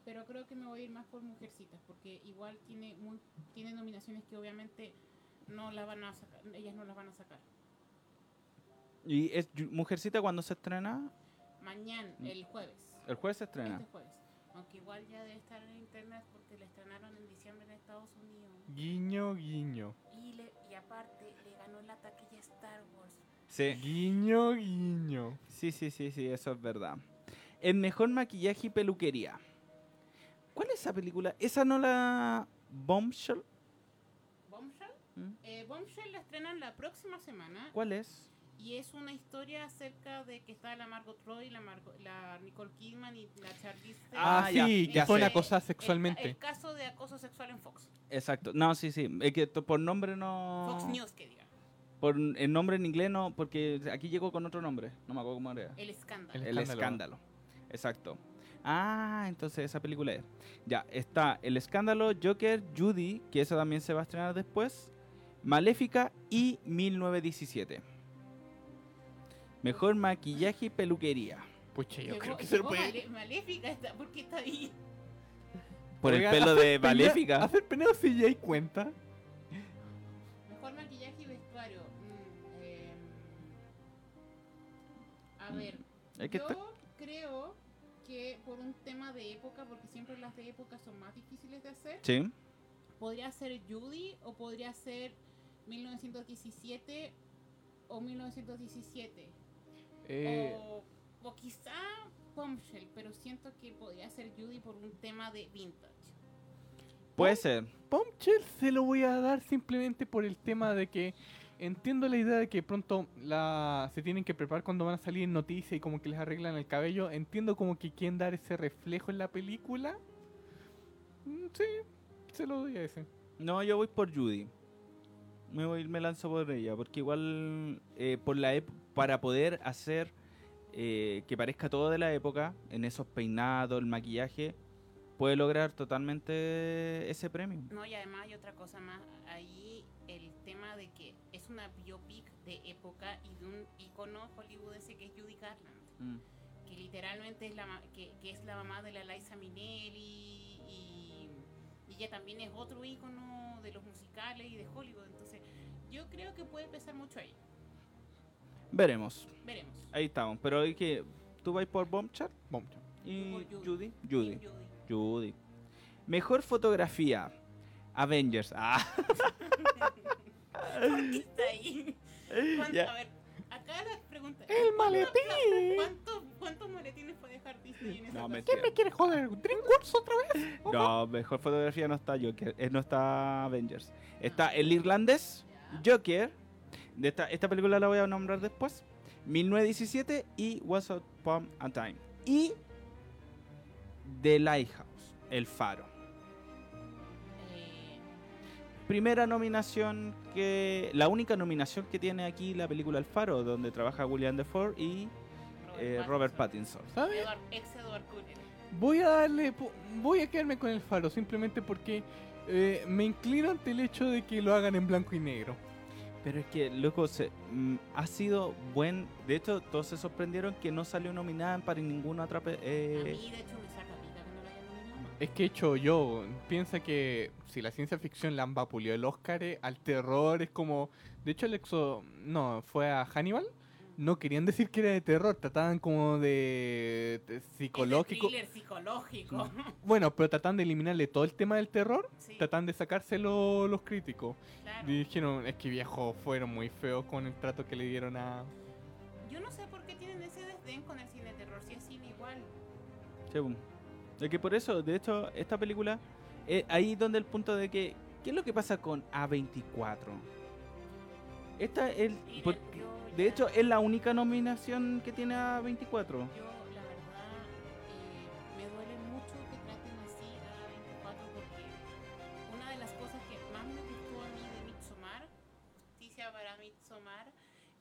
Pero creo que me voy a ir más por Mujercitas porque igual tiene muy, tiene nominaciones que obviamente no la van a sacar, ellas no las van a sacar.
¿Y es Mujercita cuando se estrena?
Mañana,
Mm.
el jueves.
El jueves se estrena.
Este jueves. Aunque igual ya debe estar en internet porque la estrenaron en diciembre en Estados Unidos.
Guiño, guiño.
Aparte le ganó la taquilla Star Wars.
Sí.
Guiño, guiño.
Sí, sí, sí, sí, eso es verdad. El mejor maquillaje y peluquería. ¿Cuál es esa película? ¿Esa no la... Bombshell?
Bombshell.
¿Mm?
Eh, Bombshell la estrenan la próxima semana.
¿Cuál es?
Y es una historia acerca de que está la Margot Robbie, la, Margot- la Nicole Kidman y la Charlize.
Ah,
Ah, sí,
ya
que fue
sé.
una cosa
El-
sexualmente.
El, caso de acoso sexual en Fox.
Exacto. No, sí, sí. Es que por nombre no...
Fox News, que diga.
Por el nombre en inglés no, porque aquí llegó con otro nombre. No me acuerdo cómo era.
El escándalo.
El
El
escándalo.
escándalo. Exacto. Ah, entonces esa película es. Ya, está El escándalo, Joker, Judy, que esa también se va a estrenar después. Maléfica y 1917. Mejor maquillaje y peluquería.
Pucha, yo creo que se lo puede.
Maléfica, está, ¿por qué está ahí?
Por
Oigan,
el pelo de
pelea-
Maléfica.
Hacer peneo CGI cuenta.
Mejor maquillaje y vestuario. Mm, eh, a
Mm,
ver,
Es que
yo
está-
creo que por un tema de época, porque siempre las de época son más difíciles de hacer,
Sí.
podría ser Judy o podría ser 1917 o 1917.
Eh,
O, o quizá Bombshell, pero siento que podría ser Judy por un tema de vintage.
Puede ser.
Bombshell se lo voy a dar simplemente por el tema de que entiendo la idea de que pronto la se tienen que preparar cuando van a salir en noticias y como que les arreglan el cabello. Entiendo como que quieren dar ese reflejo en la película. Mm, Sí, se lo doy a ese.
No, yo voy por Judy. Me voy, me lanzo por ella, porque igual eh, por la para poder hacer eh, que parezca todo de la época, en esos peinados, el maquillaje, puede lograr totalmente ese premio.
No, y además hay otra cosa más. Ahí el tema de que es una biopic de época y de un icono hollywoodense que es Judy Garland.
Mm.
que literalmente es la que, que es la mamá de la Liza Minnelli y, y ella también es otro ícono de los musicales y de Hollywood entonces yo creo que puede pesar mucho ahí
Veremos.
veremos
Ahí estamos. Pero hay que. ¿Tú vas por Bombshell?
Bombshell.
¿Y Judy? Judy.
Judy.
Judy. Mejor fotografía. Avengers. Ah,
¿Por qué está ahí? ¿Cuánto-
Ya.
a ver acá la pregunta
¡El
¿cuánto-
maletín!
¿cuántos, ¿cuántos maletines puede dejar Disney en esa
No,
ocasión?
mentira.
¿Me quiere joder? ¿DreamWorks otra vez?
No, mejor fotografía no está Joker, eh, no está Avengers. Está el irlandés, Joker. De esta, esta película la voy a nombrar después. 1917 y What's Upon a Time. Y The Lighthouse, El Faro.
Eh,
Primera nominación que. La única nominación que tiene aquí la película El Faro, donde trabaja William Defoe y eh, Robert Pattinson.
¿Sabes?
Edward- ex Edward
Voy a darle. Voy a quedarme con el faro simplemente porque eh, me inclino ante el hecho de que lo hagan en blanco y negro.
Pero es que, loco, se, mm, ha sido buen. De hecho, todos se sorprendieron que no salió nominada para ninguna otra. pe-
a
eh,
mí de hecho me saca pica que no la nominado
Es que he hecho yo. Piensa que si la ciencia ficción la han vapuleado el Oscar, eh, al terror es como. De hecho, el exo. No, fue a Hannibal. No querían decir que era de terror, trataban como de, de psicológico.
Es de psicológico.
Bueno, pero trataban de eliminarle todo el tema del terror,
Sí,
trataban de sacárselo los críticos.
claro.
Y dijeron, es que viejo, fueron muy feos con el trato que le dieron a...
Yo no sé por qué tienen ese desdén con el cine de terror, si es cine igual.
Sí, pum. Es que por eso, de hecho, esta película, eh, ahí donde el punto de que, ¿qué es lo que pasa con A24? Esta es, por-
yo
de hecho, es la única nominación que tiene A24.
Yo, la verdad, eh, me duele mucho que traten así a 24 porque una de las cosas que más me gustó a mí de Midsommar, Justicia para Midsommar,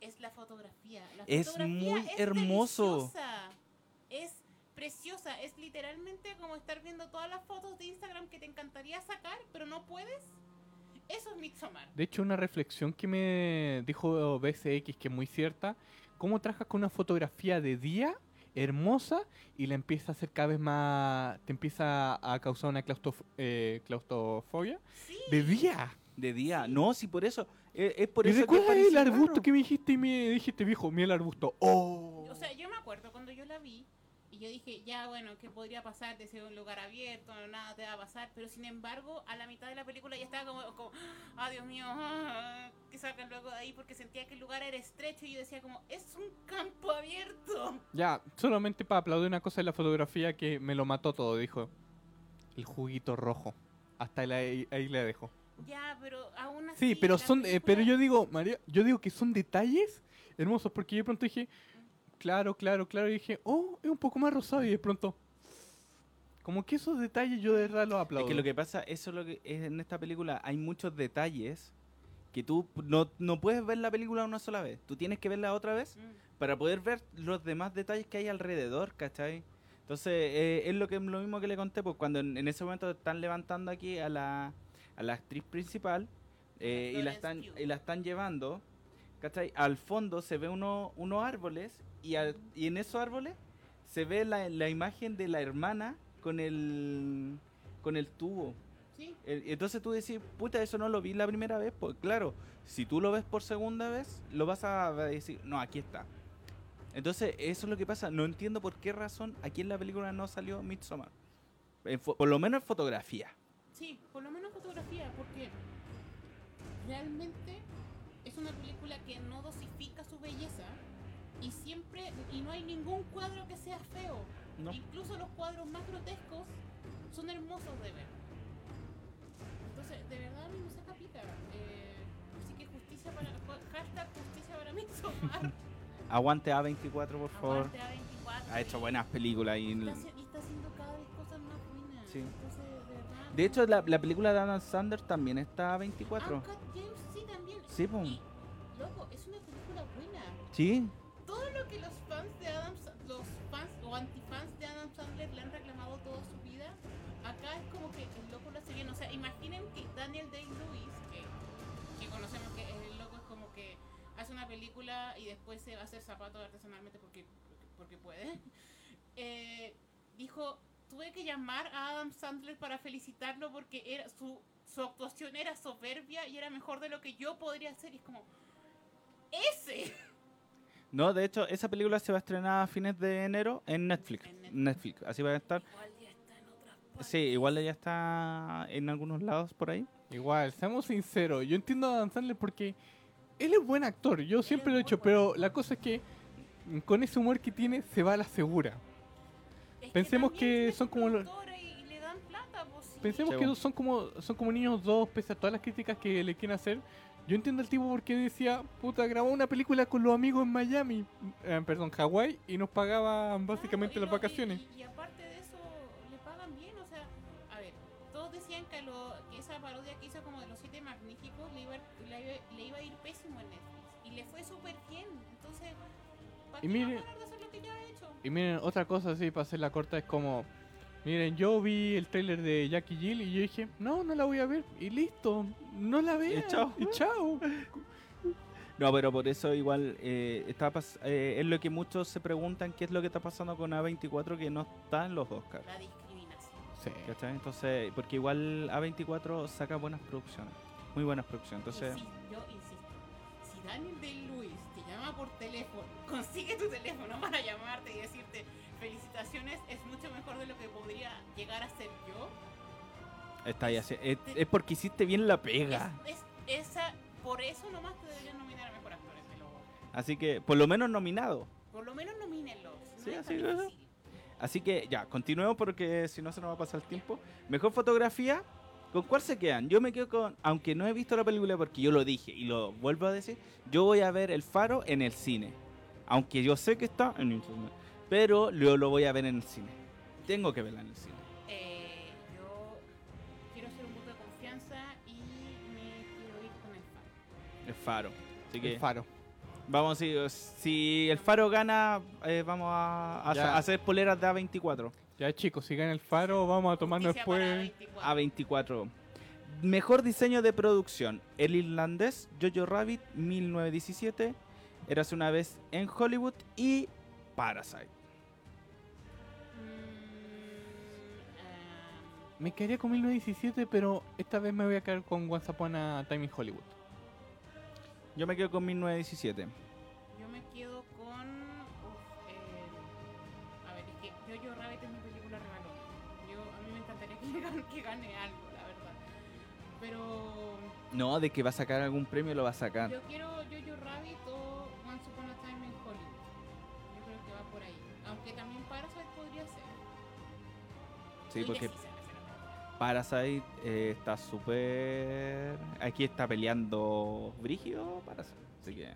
es la fotografía. La
Es
fotografía
muy
es
hermoso.
deliciosa, Es preciosa. Es literalmente como estar viendo todas las fotos de Instagram que te encantaría sacar, pero no puedes. Eso es Midsommar.
De hecho, una reflexión que me dijo BCX, que es muy cierta, cómo trabajas con una fotografía de día hermosa y la empieza a hacer cada vez más, te empieza a causar una claustrof- eh, claustrofobia
Sí.
de día.
De día. No, sí, por eso. Es, es por
¿Y
eso que
recuerdas el arbusto
raro.
que me dijiste y me dijiste, viejo, mira el arbusto? ¡Oh!
O sea, yo me acuerdo cuando yo la vi yo dije, ya bueno, ¿qué podría pasar de ser un lugar abierto? Nada te va a pasar. Pero sin embargo, a la mitad de la película ya estaba como, como ah, Dios mío, ah, que salgan luego de ahí porque sentía que el lugar era estrecho y yo decía como, es un campo abierto.
Ya, solamente para aplaudir una cosa de la fotografía que me lo mató todo, dijo. El juguito rojo. Hasta ahí, ahí le dejo.
Ya, pero aún así...
Sí, pero
la
son, eh, pero yo digo, María, yo digo que son detalles hermosos porque yo de pronto dije, claro, claro, claro, y dije, oh, es un poco más rosado y de pronto, como que esos detalles yo de verdad los
Es
aplaudo.
que lo que pasa, eso es lo que es en esta película, hay muchos detalles que tú no, no puedes ver la película una sola vez. Tú tienes que verla otra vez
Mm.
para poder ver los demás detalles que hay alrededor, ¿cachai? Entonces, eh, es lo que lo mismo que le conté, pues cuando en, en ese momento están levantando aquí a la, a la actriz principal eh, y, la están, y la están llevando, ¿cachai? Al fondo se ve uno, unos árboles y, al- y en esos árboles se ve la, la imagen de la hermana con el, con el tubo.
Sí,
El- Entonces tú decís, puta, eso no lo vi la primera vez. Pues claro, si tú lo ves por segunda vez, lo vas a decir, no, aquí está. Entonces, eso es lo que pasa. No entiendo por qué razón aquí en la película no salió Midsommar. En por lo menos en fotografía.
sí, por lo menos fotografía, porque realmente una película que no dosifica su belleza y siempre, y no hay ningún cuadro que sea feo.
¿no?
Incluso los cuadros más grotescos son hermosos de ver. Entonces, de verdad a mí me saca pica. Eh, así que justicia para. Hashtag justicia para Midsommar.
Aguante A24, por favor.
Aguante A24.
Ha hecho buenas películas. Y,
Y está, y está haciendo cada vez cosas más buenas.
Sí.
Entonces, de verdad.
de hecho, la, la película de Adam Sanders también está A24.
Uncut James sí también.
Sí, pum. Sí,
todo lo que los fans de Adam los fans o antifans de Adam Sandler le han reclamado toda su vida, acá es como que el loco lo hace bien. O sea, imaginen que Daniel Day-Lewis, que, conocemos que el loco es como que hace una película y después se va a hacer zapatos artesanalmente porque, porque puede, eh, dijo, tuve que llamar a Adam Sandler para felicitarlo porque era su, su actuación era soberbia y era mejor de lo que yo podría hacer. Y es como, ese.
no, de hecho, esa película se va a estrenar a fines de enero en Netflix.
En Netflix.
Netflix, así va a estar.
Igual ya está en otras partes.
Sí, igual ella está en algunos lados por ahí.
Igual, seamos sinceros, yo entiendo a Dan Sandler porque él es buen actor, yo siempre lo he hecho,
buen
pero
actor.
la cosa es que con ese humor que tiene se va a la segura.
Es
Pensemos que son como los-
productora Y, y le dan plata, pues.
Pensemos
Sí,
que son como son como niños dos, pese a todas las críticas que le quieren hacer. Yo entiendo al tipo porque decía, puta, grabó una película con los amigos en Miami, eh, perdón, Hawái, y nos pagaban básicamente
Claro, y
las vacaciones.
Y, y aparte de eso, le pagan bien. O sea, a ver, todos decían que, lo, que esa parodia que hizo como de los siete magníficos le iba, le, iba- le iba a ir pésimo en Netflix. Y le fue súper bien. Entonces, ¿para
Y
qué
mire-
va a parar de hacer lo que ya ha hecho?
Y miren, otra cosa así para hacer la corta es como, miren, yo vi el tráiler de Jackie Jill y yo dije, no, no la voy a ver y listo, no la veo.
chao.
Y chao.
No, pero por eso igual eh, está pas- eh, es lo que muchos se preguntan qué es lo que está pasando con A24 que no está en los Oscars.
La discriminación.
Sí.
¿Cachai? Entonces, porque igual A24 saca buenas producciones, muy buenas producciones. Entonces,
yo insisto, si Daniel Day-Lewis, que llama por teléfono, consigue tu teléfono para llamarte y decirte felicitaciones, es mucho mejor de lo que podría llegar a ser yo.
Está así. Es, es porque hiciste bien la pega.
Es, es- esa, por eso nomás te deberían nominar a mejor actor,
Así que, por lo menos nominado.
Por lo menos nomínenlo. no
Sí, así es. Así que ya, continuemos porque si no se nos va a pasar el tiempo. Mejor fotografía. ¿Con cuál se quedan? Yo me quedo con, aunque no he visto la película porque yo lo dije y lo vuelvo a decir, yo voy a ver El Faro en el cine. Aunque yo sé que está en internet. Pero yo lo voy a ver en el cine. Tengo que verla en el cine.
Eh, yo quiero hacer un voto de confianza y me quiero ir con el fan.
El Faro. Así que
El faro.
vamos, si, si El Faro gana, eh, vamos a, a-
Ya.
a hacer poleras de A24.
Ya chicos, si gana el faro, vamos a tomarnos después.
24.
A24. Mejor diseño de producción. El irlandés, Jojo Rabbit, 1917. Érase una vez en Hollywood. Y Parasite.
Me quedaría con 1917, pero esta vez me voy a quedar con Once Upon a Time in Hollywood.
Yo me quedo con 1917.
yo me quedo con. uf, eh, a ver, es que Jojo Rabbit es mi película regalón. Yo, a mí me encantaría que, gane, que gane algo, la verdad. Pero.
No, de que va a sacar algún premio lo va a sacar.
Yo quiero Jojo Rabbit o Once Upon a Time in Hollywood. Yo creo que va por ahí. Aunque también Parasite podría ser.
Sí, porque Parasite eh, está súper... Aquí está peleando Brígido Parasite. Así que...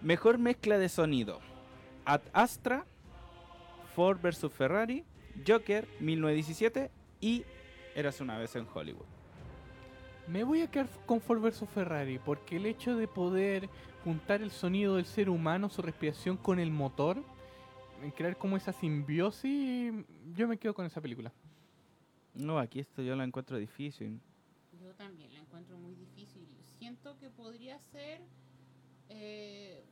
Mejor mezcla de sonido. Ad Astra, Ford vs Ferrari, Joker 1917 y Eras una vez en Hollywood.
Me voy a quedar con Ford vs Ferrari porque el hecho de poder juntar el sonido del ser humano, su respiración con el motor, crear como esa simbiosis, yo me quedo con esa película.
No, aquí esto yo la encuentro difícil.
Yo también la encuentro muy difícil. Siento que podría ser eh,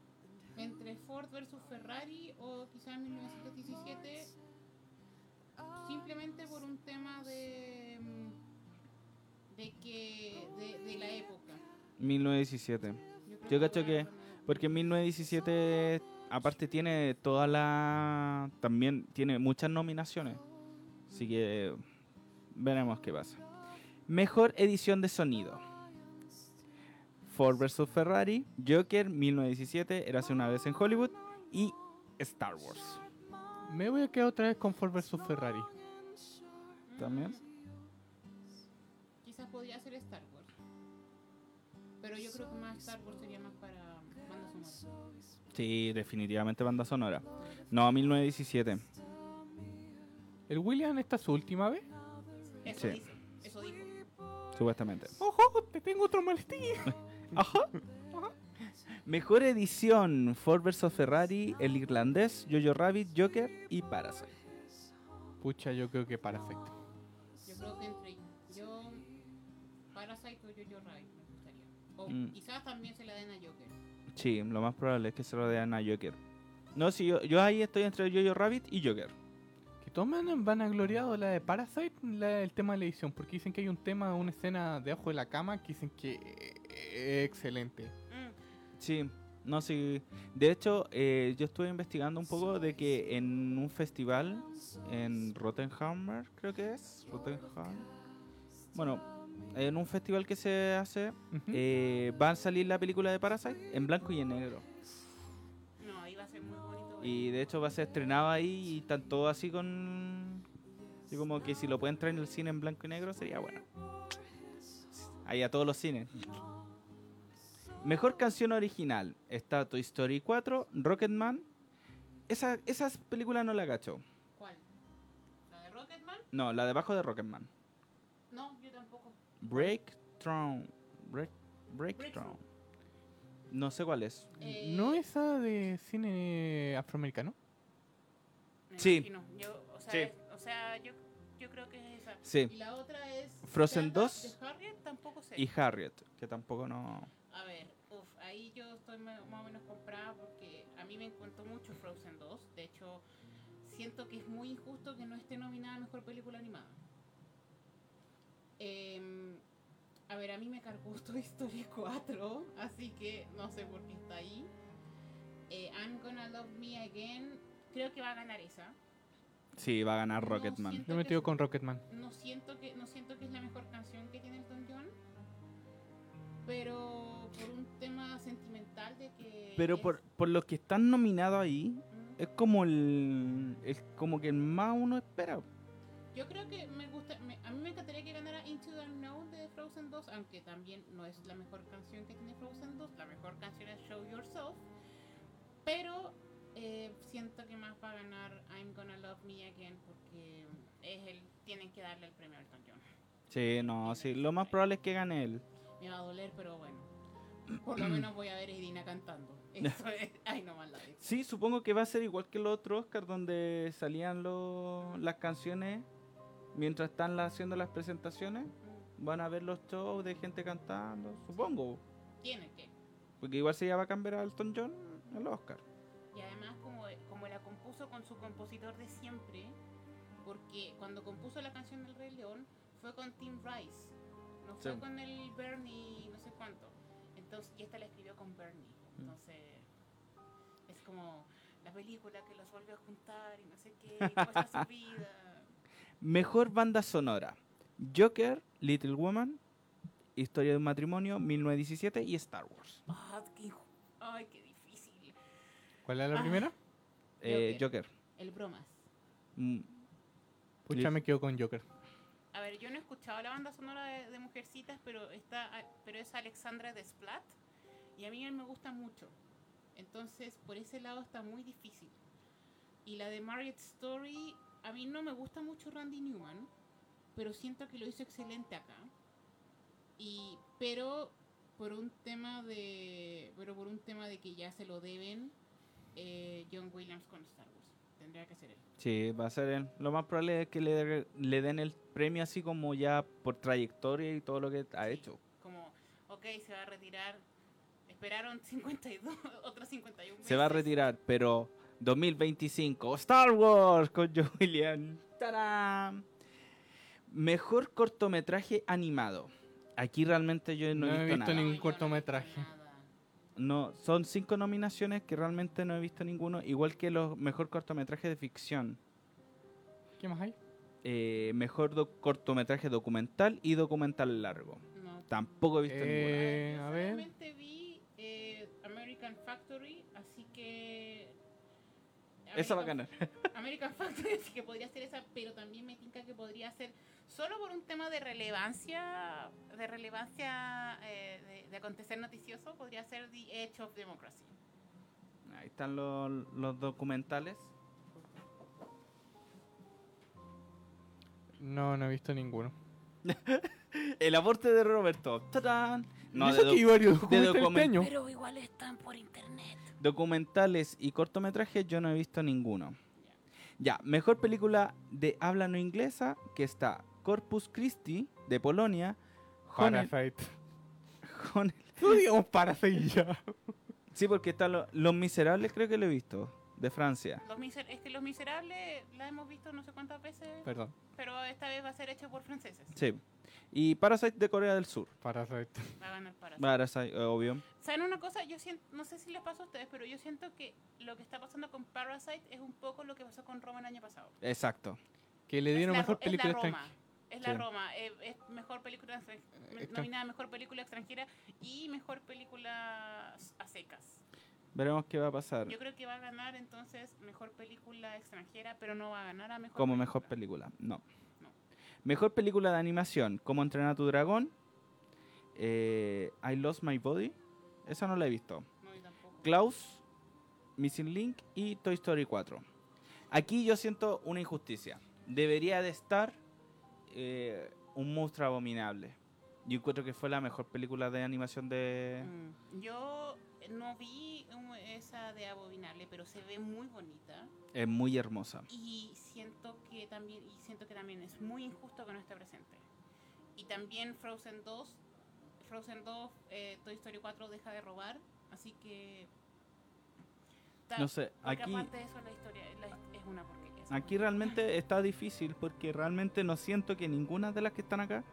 entre Ford versus Ferrari o quizás 1917 simplemente por un tema de mm, de que de, de la época.
1917.
creo
Yo cacho que- Porque en 1917 aparte tiene toda la... También tiene muchas nominaciones. Así que veremos qué pasa. Mejor edición de sonido. Ford vs Ferrari, Joker 1917, Érase una vez en Hollywood y Star Wars.
Me voy a quedar otra vez con Ford vs Ferrari.
También.
Quizás podría ser Star Wars. Pero yo creo que más Star Wars sería más para banda sonora.
Sí, definitivamente banda sonora. No, 1917.
¿El William esta es su última vez?
Eso
Sí.
dice, eso dijo.
Supuestamente.
¡Ojo! ¡Te tengo otro maletín!
Ajá. Mejor edición: Ford vs Ferrari, El Irlandés, Jojo Rabbit, Joker y Parasite.
Pucha, yo creo que Parasite.
Yo creo que entre yo, Parasite o Jojo Rabbit me gustaría. O
Mm.
quizás también se la den a Joker.
Sí, lo más probable es que se lo den a Joker. No, sí, yo, yo ahí estoy entre Jojo Rabbit y Joker.
Que todos me han van gloriado la de Parasite, la- el tema de la edición, porque dicen que hay un tema, una escena debajo de la cama que dicen que es excelente.
Mm,
Sí, no, sí. De hecho, eh, yo estuve investigando un poco de que en un festival en Rottenhammer, creo que es. Rottenham. Bueno, en un festival que se hace,
Ujú.
eh, va a salir la película de Parasite en blanco y en negro. Y de hecho va a ser estrenado ahí y están todos así con... Así como que si lo pueden traer en el cine en blanco y negro sería bueno. Ahí a todos los cines. Mejor canción original. Está Toy Story 4, Rocketman. Esa, esas películas no la cacho.
¿Cuál? ¿La de Rocketman?
No, la debajo de Rocketman.
No, yo tampoco.
Breakthrough. Break, Breakthrough. No sé cuál es.
Eh,
¿No esa de cine afroamericano?
me
Sí.
Yo, o sea,
Sí.
es- o sea yo, yo creo que es esa.
Sí.
Y la otra es.
Frozen
Zelda
2
de Harriet, tampoco sé.
Y Harriet, que tampoco no...
A ver, uf, ahí yo estoy más o menos comprada porque a mí me encantó mucho Frozen 2. De hecho, siento que es muy injusto que no esté nominada a Mejor Película Animada. Em, a ver, a mí me cargó Toy Story 4, así que no sé por qué está ahí. Eh, I'm Gonna Love Me Again, creo que va a ganar esa.
Sí, va a ganar
No
Rocketman.
siento
Yo me
es-
con Rocketman.
No siento que no siento que es la mejor canción que tiene Elton John, pero por un tema sentimental de que
Pero
es-
por, por los que están nominados ahí,
Mm.
es como el. Es como que más uno espera.
Yo creo que me gusta, me- a mí me encantaría que ganara Into the Unknown Frozen 2, aunque también no es la mejor canción que tiene Frozen 2, la mejor canción es Show Yourself, pero eh, siento que más va a ganar I'm Gonna Love Me Again porque es el, tienen que darle el premio a Elton John.
Sí, no, sí. Lo más probable es que gane él.
Me va a doler, pero bueno, por lo menos voy a ver a Irina cantando. Eso es, ay no más la.
Sí, supongo que va a ser igual que los otros Oscar, donde salían los, las canciones mientras están haciendo las presentaciones.
Mm,
Van a ver los shows de gente cantando, supongo.
Tiene que.
Porque igual se va a cambiar a Elton John al Oscar.
Y además como, como la compuso con su compositor de siempre, porque cuando compuso la canción del Rey León fue con Tim Rice, no fue
Sí.
con el Bernie no sé cuánto. Entonces, y esta la escribió con Bernie.
Mm.
Entonces, es como la película que los vuelve a juntar y no sé qué, y su vida.
Mejor banda sonora. Joker, Little Woman, Historia de un matrimonio, 1917 y Star Wars.
Ah, qué ay, qué difícil.
¿Cuál era la
Ah.
primera?
Eh, Joker.
El bromas.
Mm,
Pucha, me quedo con Joker.
A ver, yo no he escuchado la banda sonora de, de Mujercitas, pero está, pero es Alexandra Desplat y a mí me gusta mucho. Entonces, por ese lado está muy difícil. Y la de Marriott Story, a mí no me gusta mucho Randy Newman, pero siento que lo hizo excelente acá. Y pero por un tema de pero por un tema de que ya se lo deben eh, John Williams con Star Wars. Tendría que ser él.
Sí, va a ser él. Lo más probable es que le, le den el premio así como ya por trayectoria y todo lo que ha
Sí.
hecho.
como, ok, se va a retirar. Esperaron 52, otros 51
Se va a
meses.
retirar, pero 2025, Star Wars con Joe Williams. ¡Tarán! Mejor cortometraje animado. Aquí realmente yo no,
No
he
he
visto,
visto
nada.
ningún
yo no he visto
cortometraje.
nada.
No, son cinco nominaciones que realmente no he visto ninguno, igual que los mejor cortometraje de ficción.
¿Qué más hay?
Eh, mejor do- cortometraje documental y documental largo.
No.
Tampoco he visto
Eh,
Yo
a ver.
solamente vi eh, American Factory, así que...
ninguno. Esa va a ganar.
American Factory, así que podría ser esa, pero también me tinca que podría ser solo por un tema de relevancia, de relevancia eh, de, de acontecer noticioso, podría ser The Edge of Democracy.
Ahí están los, los documentales.
No, no he visto ninguno.
El aporte de Roberto. ¡Tarán! No, de,
que hay varios documentales.
Pero igual están por internet.
documentales y cortometrajes yo no he visto ninguno. Ya, mejor película de habla no inglesa que está Corpus Christi de Polonia.
Parasite.
Honey-
No digamos Parasite ya.
Sí, porque está lo- Los Miserables, creo que lo he visto, de Francia.
Los miser- es que Los Miserables la hemos visto no sé cuántas veces,
Perdón.
pero esta vez va a ser hecho por franceses.
Sí. Y Parasite de Corea del Sur.
Parasite.
Va a ganar para
Parasite, eh, obvio.
¿Saben una cosa? Yo siento, no sé si les pasa a ustedes, pero yo siento que lo que está pasando con Parasite es un poco lo que pasó con Roma el año pasado.
Exacto.
Que le dieron
la
mejor
Ro- es la
película
Roma. Es la
Sí.
Roma. eh, es mejor película nominada mejor película extranjera y mejor película a secas.
Veremos qué va a pasar.
Yo creo que va a ganar entonces mejor película extranjera, pero no va a ganar a mejor
Como mejor película. No.
No.
Mejor película de animación. Como entrenar a tu dragón. eh, I Lost My Body. Esa no la he visto.
No, yo tampoco.
Klaus, Missing Link y Toy Story 4. Aquí yo siento una injusticia. Debería de estar eh, Un monstruo abominable. Yo encuentro que fue la mejor película de animación de...
Mm, Yo no vi um, esa de Abominable, pero se ve muy bonita.
Es muy hermosa.
y siento que también y siento que también es muy injusto que no esté presente y también Frozen 2 Frozen 2 eh, Toy Story 4 deja de robar así que
No sé, aquí...
aparte de eso la historia la- es una porquería
Aquí realmente está difícil porque realmente no siento que ninguna de las que están acá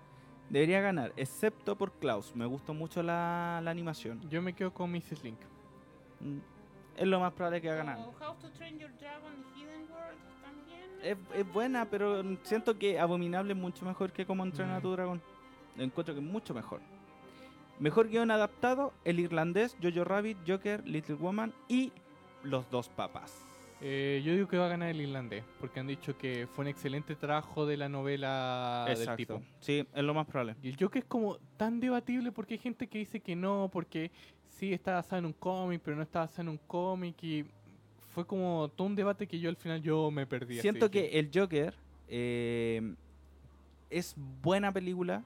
debería ganar, excepto por Klaus. Me gustó mucho la, la animación.
Yo me quedo con Mrs. Link.
Mm, Es lo más probable que va a ganar.
O How to Train Your Dragon The Hidden World también.
Es, es buena, pero siento que Abominable es mucho mejor que Cómo entrenar a
Mm.
tu dragón. Lo encuentro que es mucho mejor. Mejor guion adaptado, El Irlandés, Jojo Rabbit, Joker, Little Woman y Los Dos Papas.
Eh, yo digo que va a ganar el irlandés, porque han dicho que fue un excelente trabajo de la novela del tipo.
Sí, es lo más probable.
Y el Joker es como tan debatible porque hay gente que dice que no, porque sí está basado en un cómic, pero no está basado en un cómic y fue como todo un debate que yo al final yo me perdí. así
Siento que el Joker eh, es buena película,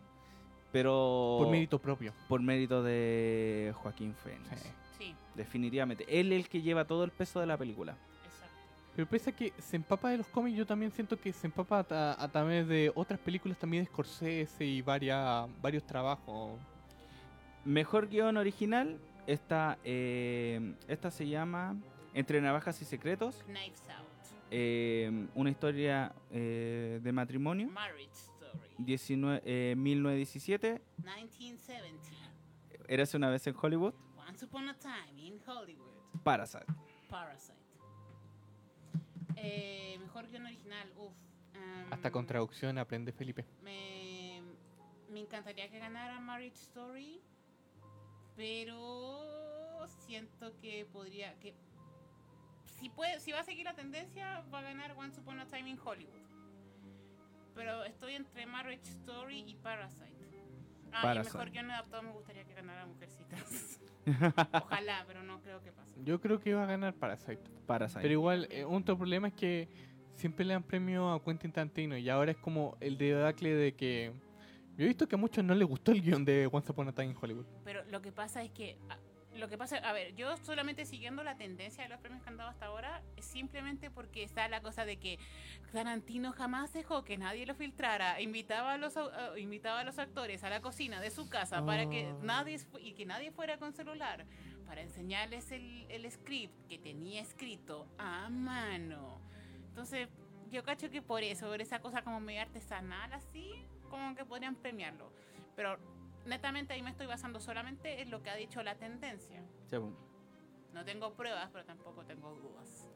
pero
por mérito propio.
por mérito de Joaquín Phoenix.
Sí.
Sí,
Definitivamente. Él es el que lleva todo el peso de la película.
Pero pese a que se empapa de los cómics, yo también siento que se empapa a, a través de otras películas también de Scorsese y varias, varios trabajos.
Mejor guion original, esta, eh, esta se llama Entre Navajas y Secretos.
Knives Out.
eh, una historia eh, de matrimonio.
Marriage Story.
19, eh, 1917.
1970.
Érase una vez en Hollywood.
Once Upon a Time in Hollywood.
Parasite.
Parasite. Eh, mejor guion original, uff.
Hasta con traducción aprende Felipe.
Me, me encantaría que ganara Marriage Story, pero siento que podría que si puede, si va a seguir la tendencia va a ganar Once Upon a Time in Hollywood. Pero estoy entre Marriage Story y Parasite. Ah, y
Parasite.
mejor guion adaptado me gustaría que ganara Mujercitas. Ojalá, pero no creo que pase.
Yo creo que va a ganar Parasite.
Parasite.
Pero igual, eh, un otro problema es que siempre le dan premio a Quentin Tarantino y ahora es como el debacle de que... Yo he visto que a muchos no les gustó el guion de Once Upon a Time in Hollywood.
Pero lo que pasa es que. Lo que pasa, a ver, yo solamente siguiendo la tendencia de los premios que han dado hasta ahora, es simplemente porque está la cosa de que Tarantino jamás dejó que nadie lo filtrara, invitaba a los, ah, invitaba a los actores a la cocina de su casa para que
Oh.
nadie y que nadie fuera con celular para enseñarles el, el script que tenía escrito a mano. Entonces, yo cacho que por eso, por esa cosa como medio artesanal así, como que podrían premiarlo. Pero netamente ahí me estoy basando solamente en lo que ha dicho la tendencia. No tengo pruebas, pero tampoco tengo dudas.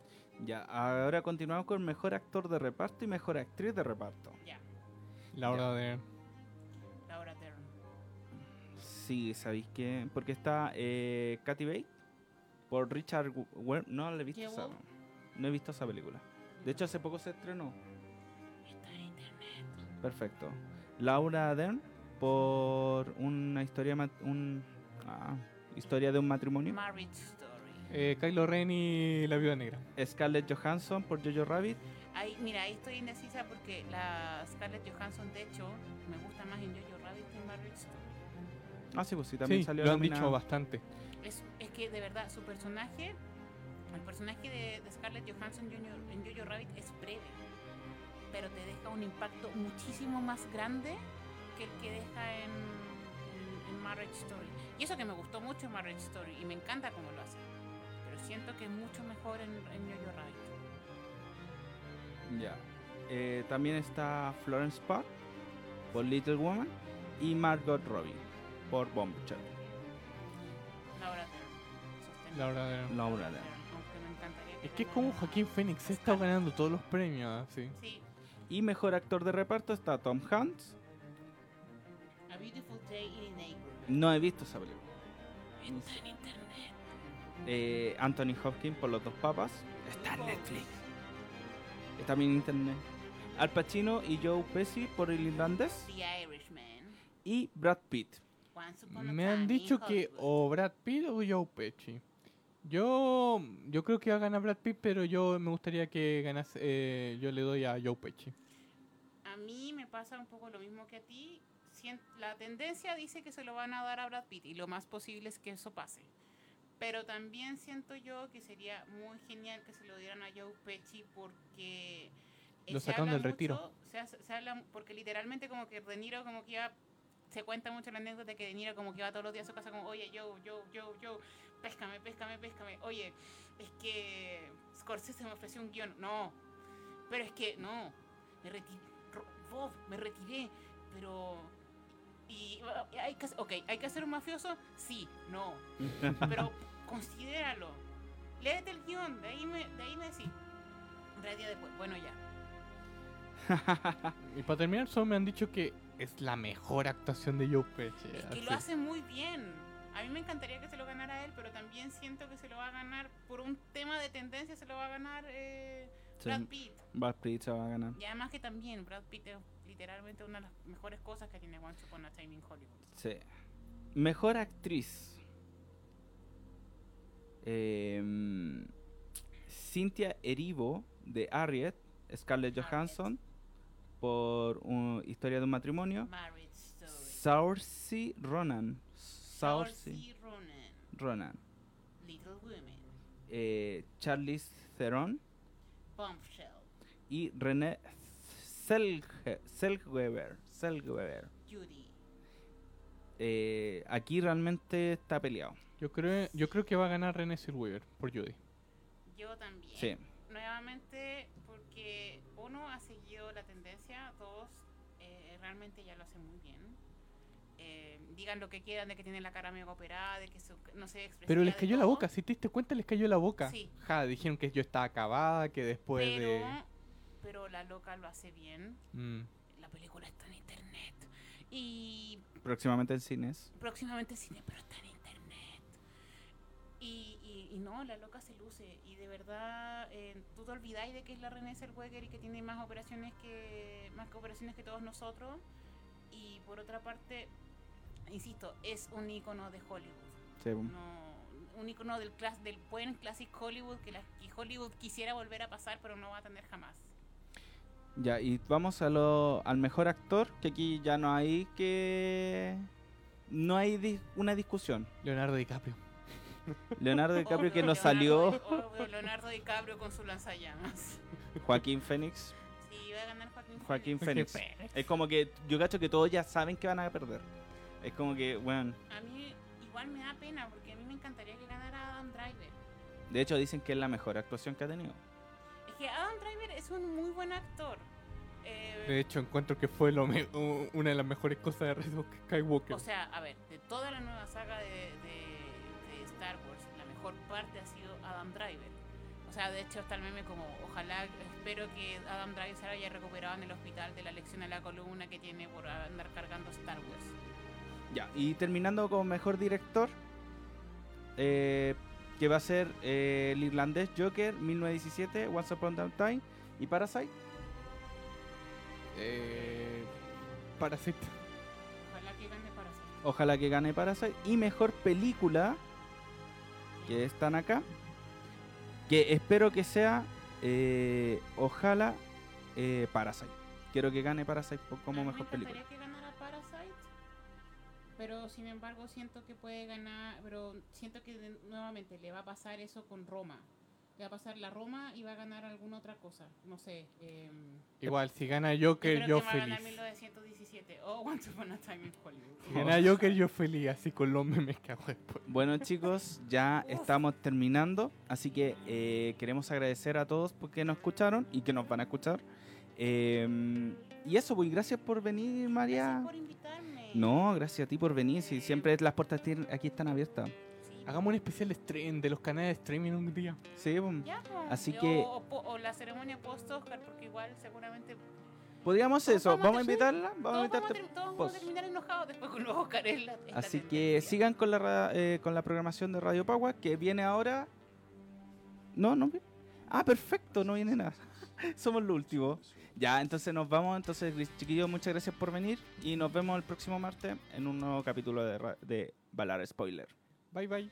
Ya, ahora continuamos con mejor actor de reparto y mejor actriz de reparto.
Ya,
La hora de...
Laura Dern.
Sí, ¿sabéis qué? Porque está eh, Katy Bates por Richard No la he visto
¿Qué
esa? No he visto esa película. De hecho, hace poco se estrenó.
Está en internet.
Perfecto. Laura Dern por una historia un ah, historia de un matrimonio.
Marriage Story.
Eh, Kylo Ren y la Viuda Negra.
Scarlett Johansson por Jojo Rabbit.
Ahí, mira, ahí estoy indecisa porque la Scarlett Johansson, de hecho, me gusta más en Jojo Rabbit que en Marriage Story.
Ah, sí, pues sí, también
Sí,
salió
lo han dicho bastante.
Es, es que de verdad, su personaje, el personaje de, de Scarlett Johansson Jr. en Jojo Rabbit es breve, pero te deja un impacto muchísimo más grande que el que deja en, en- en Marriage Story. Y eso que me gustó mucho en Marriage Story y me encanta cómo lo hace, pero siento que es mucho mejor en, en Jojo Rabbit.
Ya. Eh, también está Florence Pugh por Little Woman y Margot Robbie por Bombshell.
Laura Dern.
Laura Dern.
Laura Dern.
Aunque me encantaría
Es que es como Joaquín Phoenix, se está ganando todos los premios, así.
Sí,
Y mejor actor de reparto está Tom Hanks.
Beautiful Day in.
No he visto esa película.
Está en internet.
Eh, Anthony Hopkins por Los Dos Papas. Está en Netflix. Está en internet. Al Pacino y Joe Pesci por El Irlandés.
The Irishman.
Y Brad Pitt.
Once Upon a
Me han
Time in
dicho que
Hollywood.
o Brad Pitt o Joe Pesci. Yo, yo creo que va a ganar Brad Pitt, pero yo me gustaría que ganase. eh, yo le doy a Joe Pesci.
A mí me pasa un poco lo mismo que a ti. La tendencia dice que se lo van a dar a Brad Pitt y lo más posible es que eso pase. Pero también siento yo que sería muy genial que se lo dieran a Joe Pesci porque... eh,
Lo
habla
del retiro.
se, se habla, porque literalmente como que De Niro como que iba... Se cuenta mucho la anécdota de que De Niro como que iba todos los días a su casa como, oye, yo, yo, yo, yo, péscame, péscame, péscame. Oye, es que Scorsese me ofreció un guion. No, pero es que no, me retiré, Bob, me retiré, pero y, hay que, ok, ¿hay que hacer un mafioso? Sí, no. Pero considéralo. Léete el guion, de ahí me, de ahí me decís. Tres días después, bueno ya.
Y para terminar, solo me han dicho que es la mejor actuación de Joe Pesci.
Es que
así.
lo hace muy bien. A mí me encantaría que se lo ganara él, pero también siento que se lo va a ganar por un tema de tendencia, se lo va a ganar eh. Brad Pitt.
Brad Pitt se va a ganar.
Y además que también Brad Pitt es literalmente una de las mejores cosas que tiene Once Upon a Time in Hollywood.
Sí. Mejor actriz. Em, Cynthia Erivo de Harriet, Scarlett. Johansson por un- Historia de un matrimonio.
Marriage.
Saoirse Ronan. Saoirse
Ronan.
Ronan.
Little Women.
Eh, Charlize Theron
Bombshell.
y René Selge-. Selweger.
Judy.
Eh, aquí realmente está peleado.
Yo creo, yo creo que va a ganar René Zellweger por Judy.
Yo también.
Sí.
Nuevamente, porque uno ha seguido la tendencia, dos, eh, realmente ya lo hace muy bien. Eh, digan lo que quieran de que tiene la cara mega operada, de que su- no sé, expresiva
Pero les cayó la boca, si te diste cuenta, les cayó la boca.
Sí.
Ja, dijeron que yo estaba acabada, que después
pero,
de.
Pero la loca lo hace bien.
Mm.
La película está en internet. Y
Próximamente en cines.
próximamente cine, pero está en internet. Y, y, y no, la loca se luce. Y de verdad, eh, tú te olvidáis de que es la René Zellweger y que tiene más operaciones que más que operaciones que todos nosotros. Y por otra parte, insisto, es un icono de Hollywood.
Sí.
No, un icono del, clas- del buen classic Hollywood que, la, que Hollywood quisiera volver a pasar, pero no va a tener jamás.
Ya, y vamos a lo, al mejor actor, que aquí ya no hay que... No hay di- una discusión.
Leonardo DiCaprio.
Leonardo DiCaprio que nos salió,
Leonardo- obvio, Leonardo DiCaprio con su lanzallamas.
Joaquín Phoenix.
Sí, va a ganar Joaquín
Joaquín
Phoenix.
Phoenix. Es como que yo cacho que todos ya saben que van a perder. Es como que, bueno,
A mí igual me da pena porque a mí me encantaría que ganara Adam Driver.
de hecho dicen que es la mejor actuación que ha tenido.
Es que Adam Driver es un muy buen actor. Eh,
De hecho, encuentro que fue lo me- u- una de las mejores cosas de Rise of Skywalker.
o sea, a ver, de toda la nueva saga de, de- de Star Wars, la mejor parte ha sido Adam Driver. O sea, de hecho está el meme como, ojalá, espero que Adam Driver se haya recuperado en el hospital de la lección de la columna que tiene por andar cargando Star Wars.
Ya, y terminando con mejor director, eh, que va a ser eh, el irlandés Joker, 1917, Once Upon a Time y Parasite.
Eh, Parasite.
Ojalá que gane para ser.
Ojalá que gane Parasite. Y mejor película, que están acá, que espero que sea, eh, ojalá, eh, Parasite. Quiero que gane Parasite como mejor
me
película.
que ganara Parasite, pero sin embargo siento que puede ganar, pero siento que nuevamente le va a pasar eso con Roma. Le va a pasar la Roma y va a ganar alguna otra cosa, no sé. em,
Igual, si gana
yo
Joker,
creo
yo
que va a ganar
feliz.
1917 o Once Upon a Time in Hollywood.
Si gana Joker, yo feliz, así con los memes que hago después.
Bueno chicos, ya estamos terminando, así que eh, queremos agradecer a todos porque nos escucharon y que nos van a escuchar. Eh, y eso, pues gracias por venir María.
Gracias por invitarme.
No, gracias a ti por venir, si siempre las puertas tienen- aquí están abiertas.
Hagamos un especial de, stream, de los canales de streaming un día.
Sí,
Ya.
Así
O-
que-
O, la ceremonia post-Oscar, porque igual seguramente.
podríamos
Todos
eso,
vamos a
vamos invitarla, vamos a
todos, vamos a,
invitarte.
ter- todos vamos a terminar enojados después con los Oscar. la-
Así que sigan con la, eh, con la programación de Radio Pagua que viene ahora. No, no. Ah, perfecto, no viene nada. Somos lo último. Ya, entonces nos vamos. Entonces, chiquillos, muchas gracias por venir y nos vemos el próximo martes en un nuevo capítulo de, ra- de Balar Spoiler.
Bye
bye.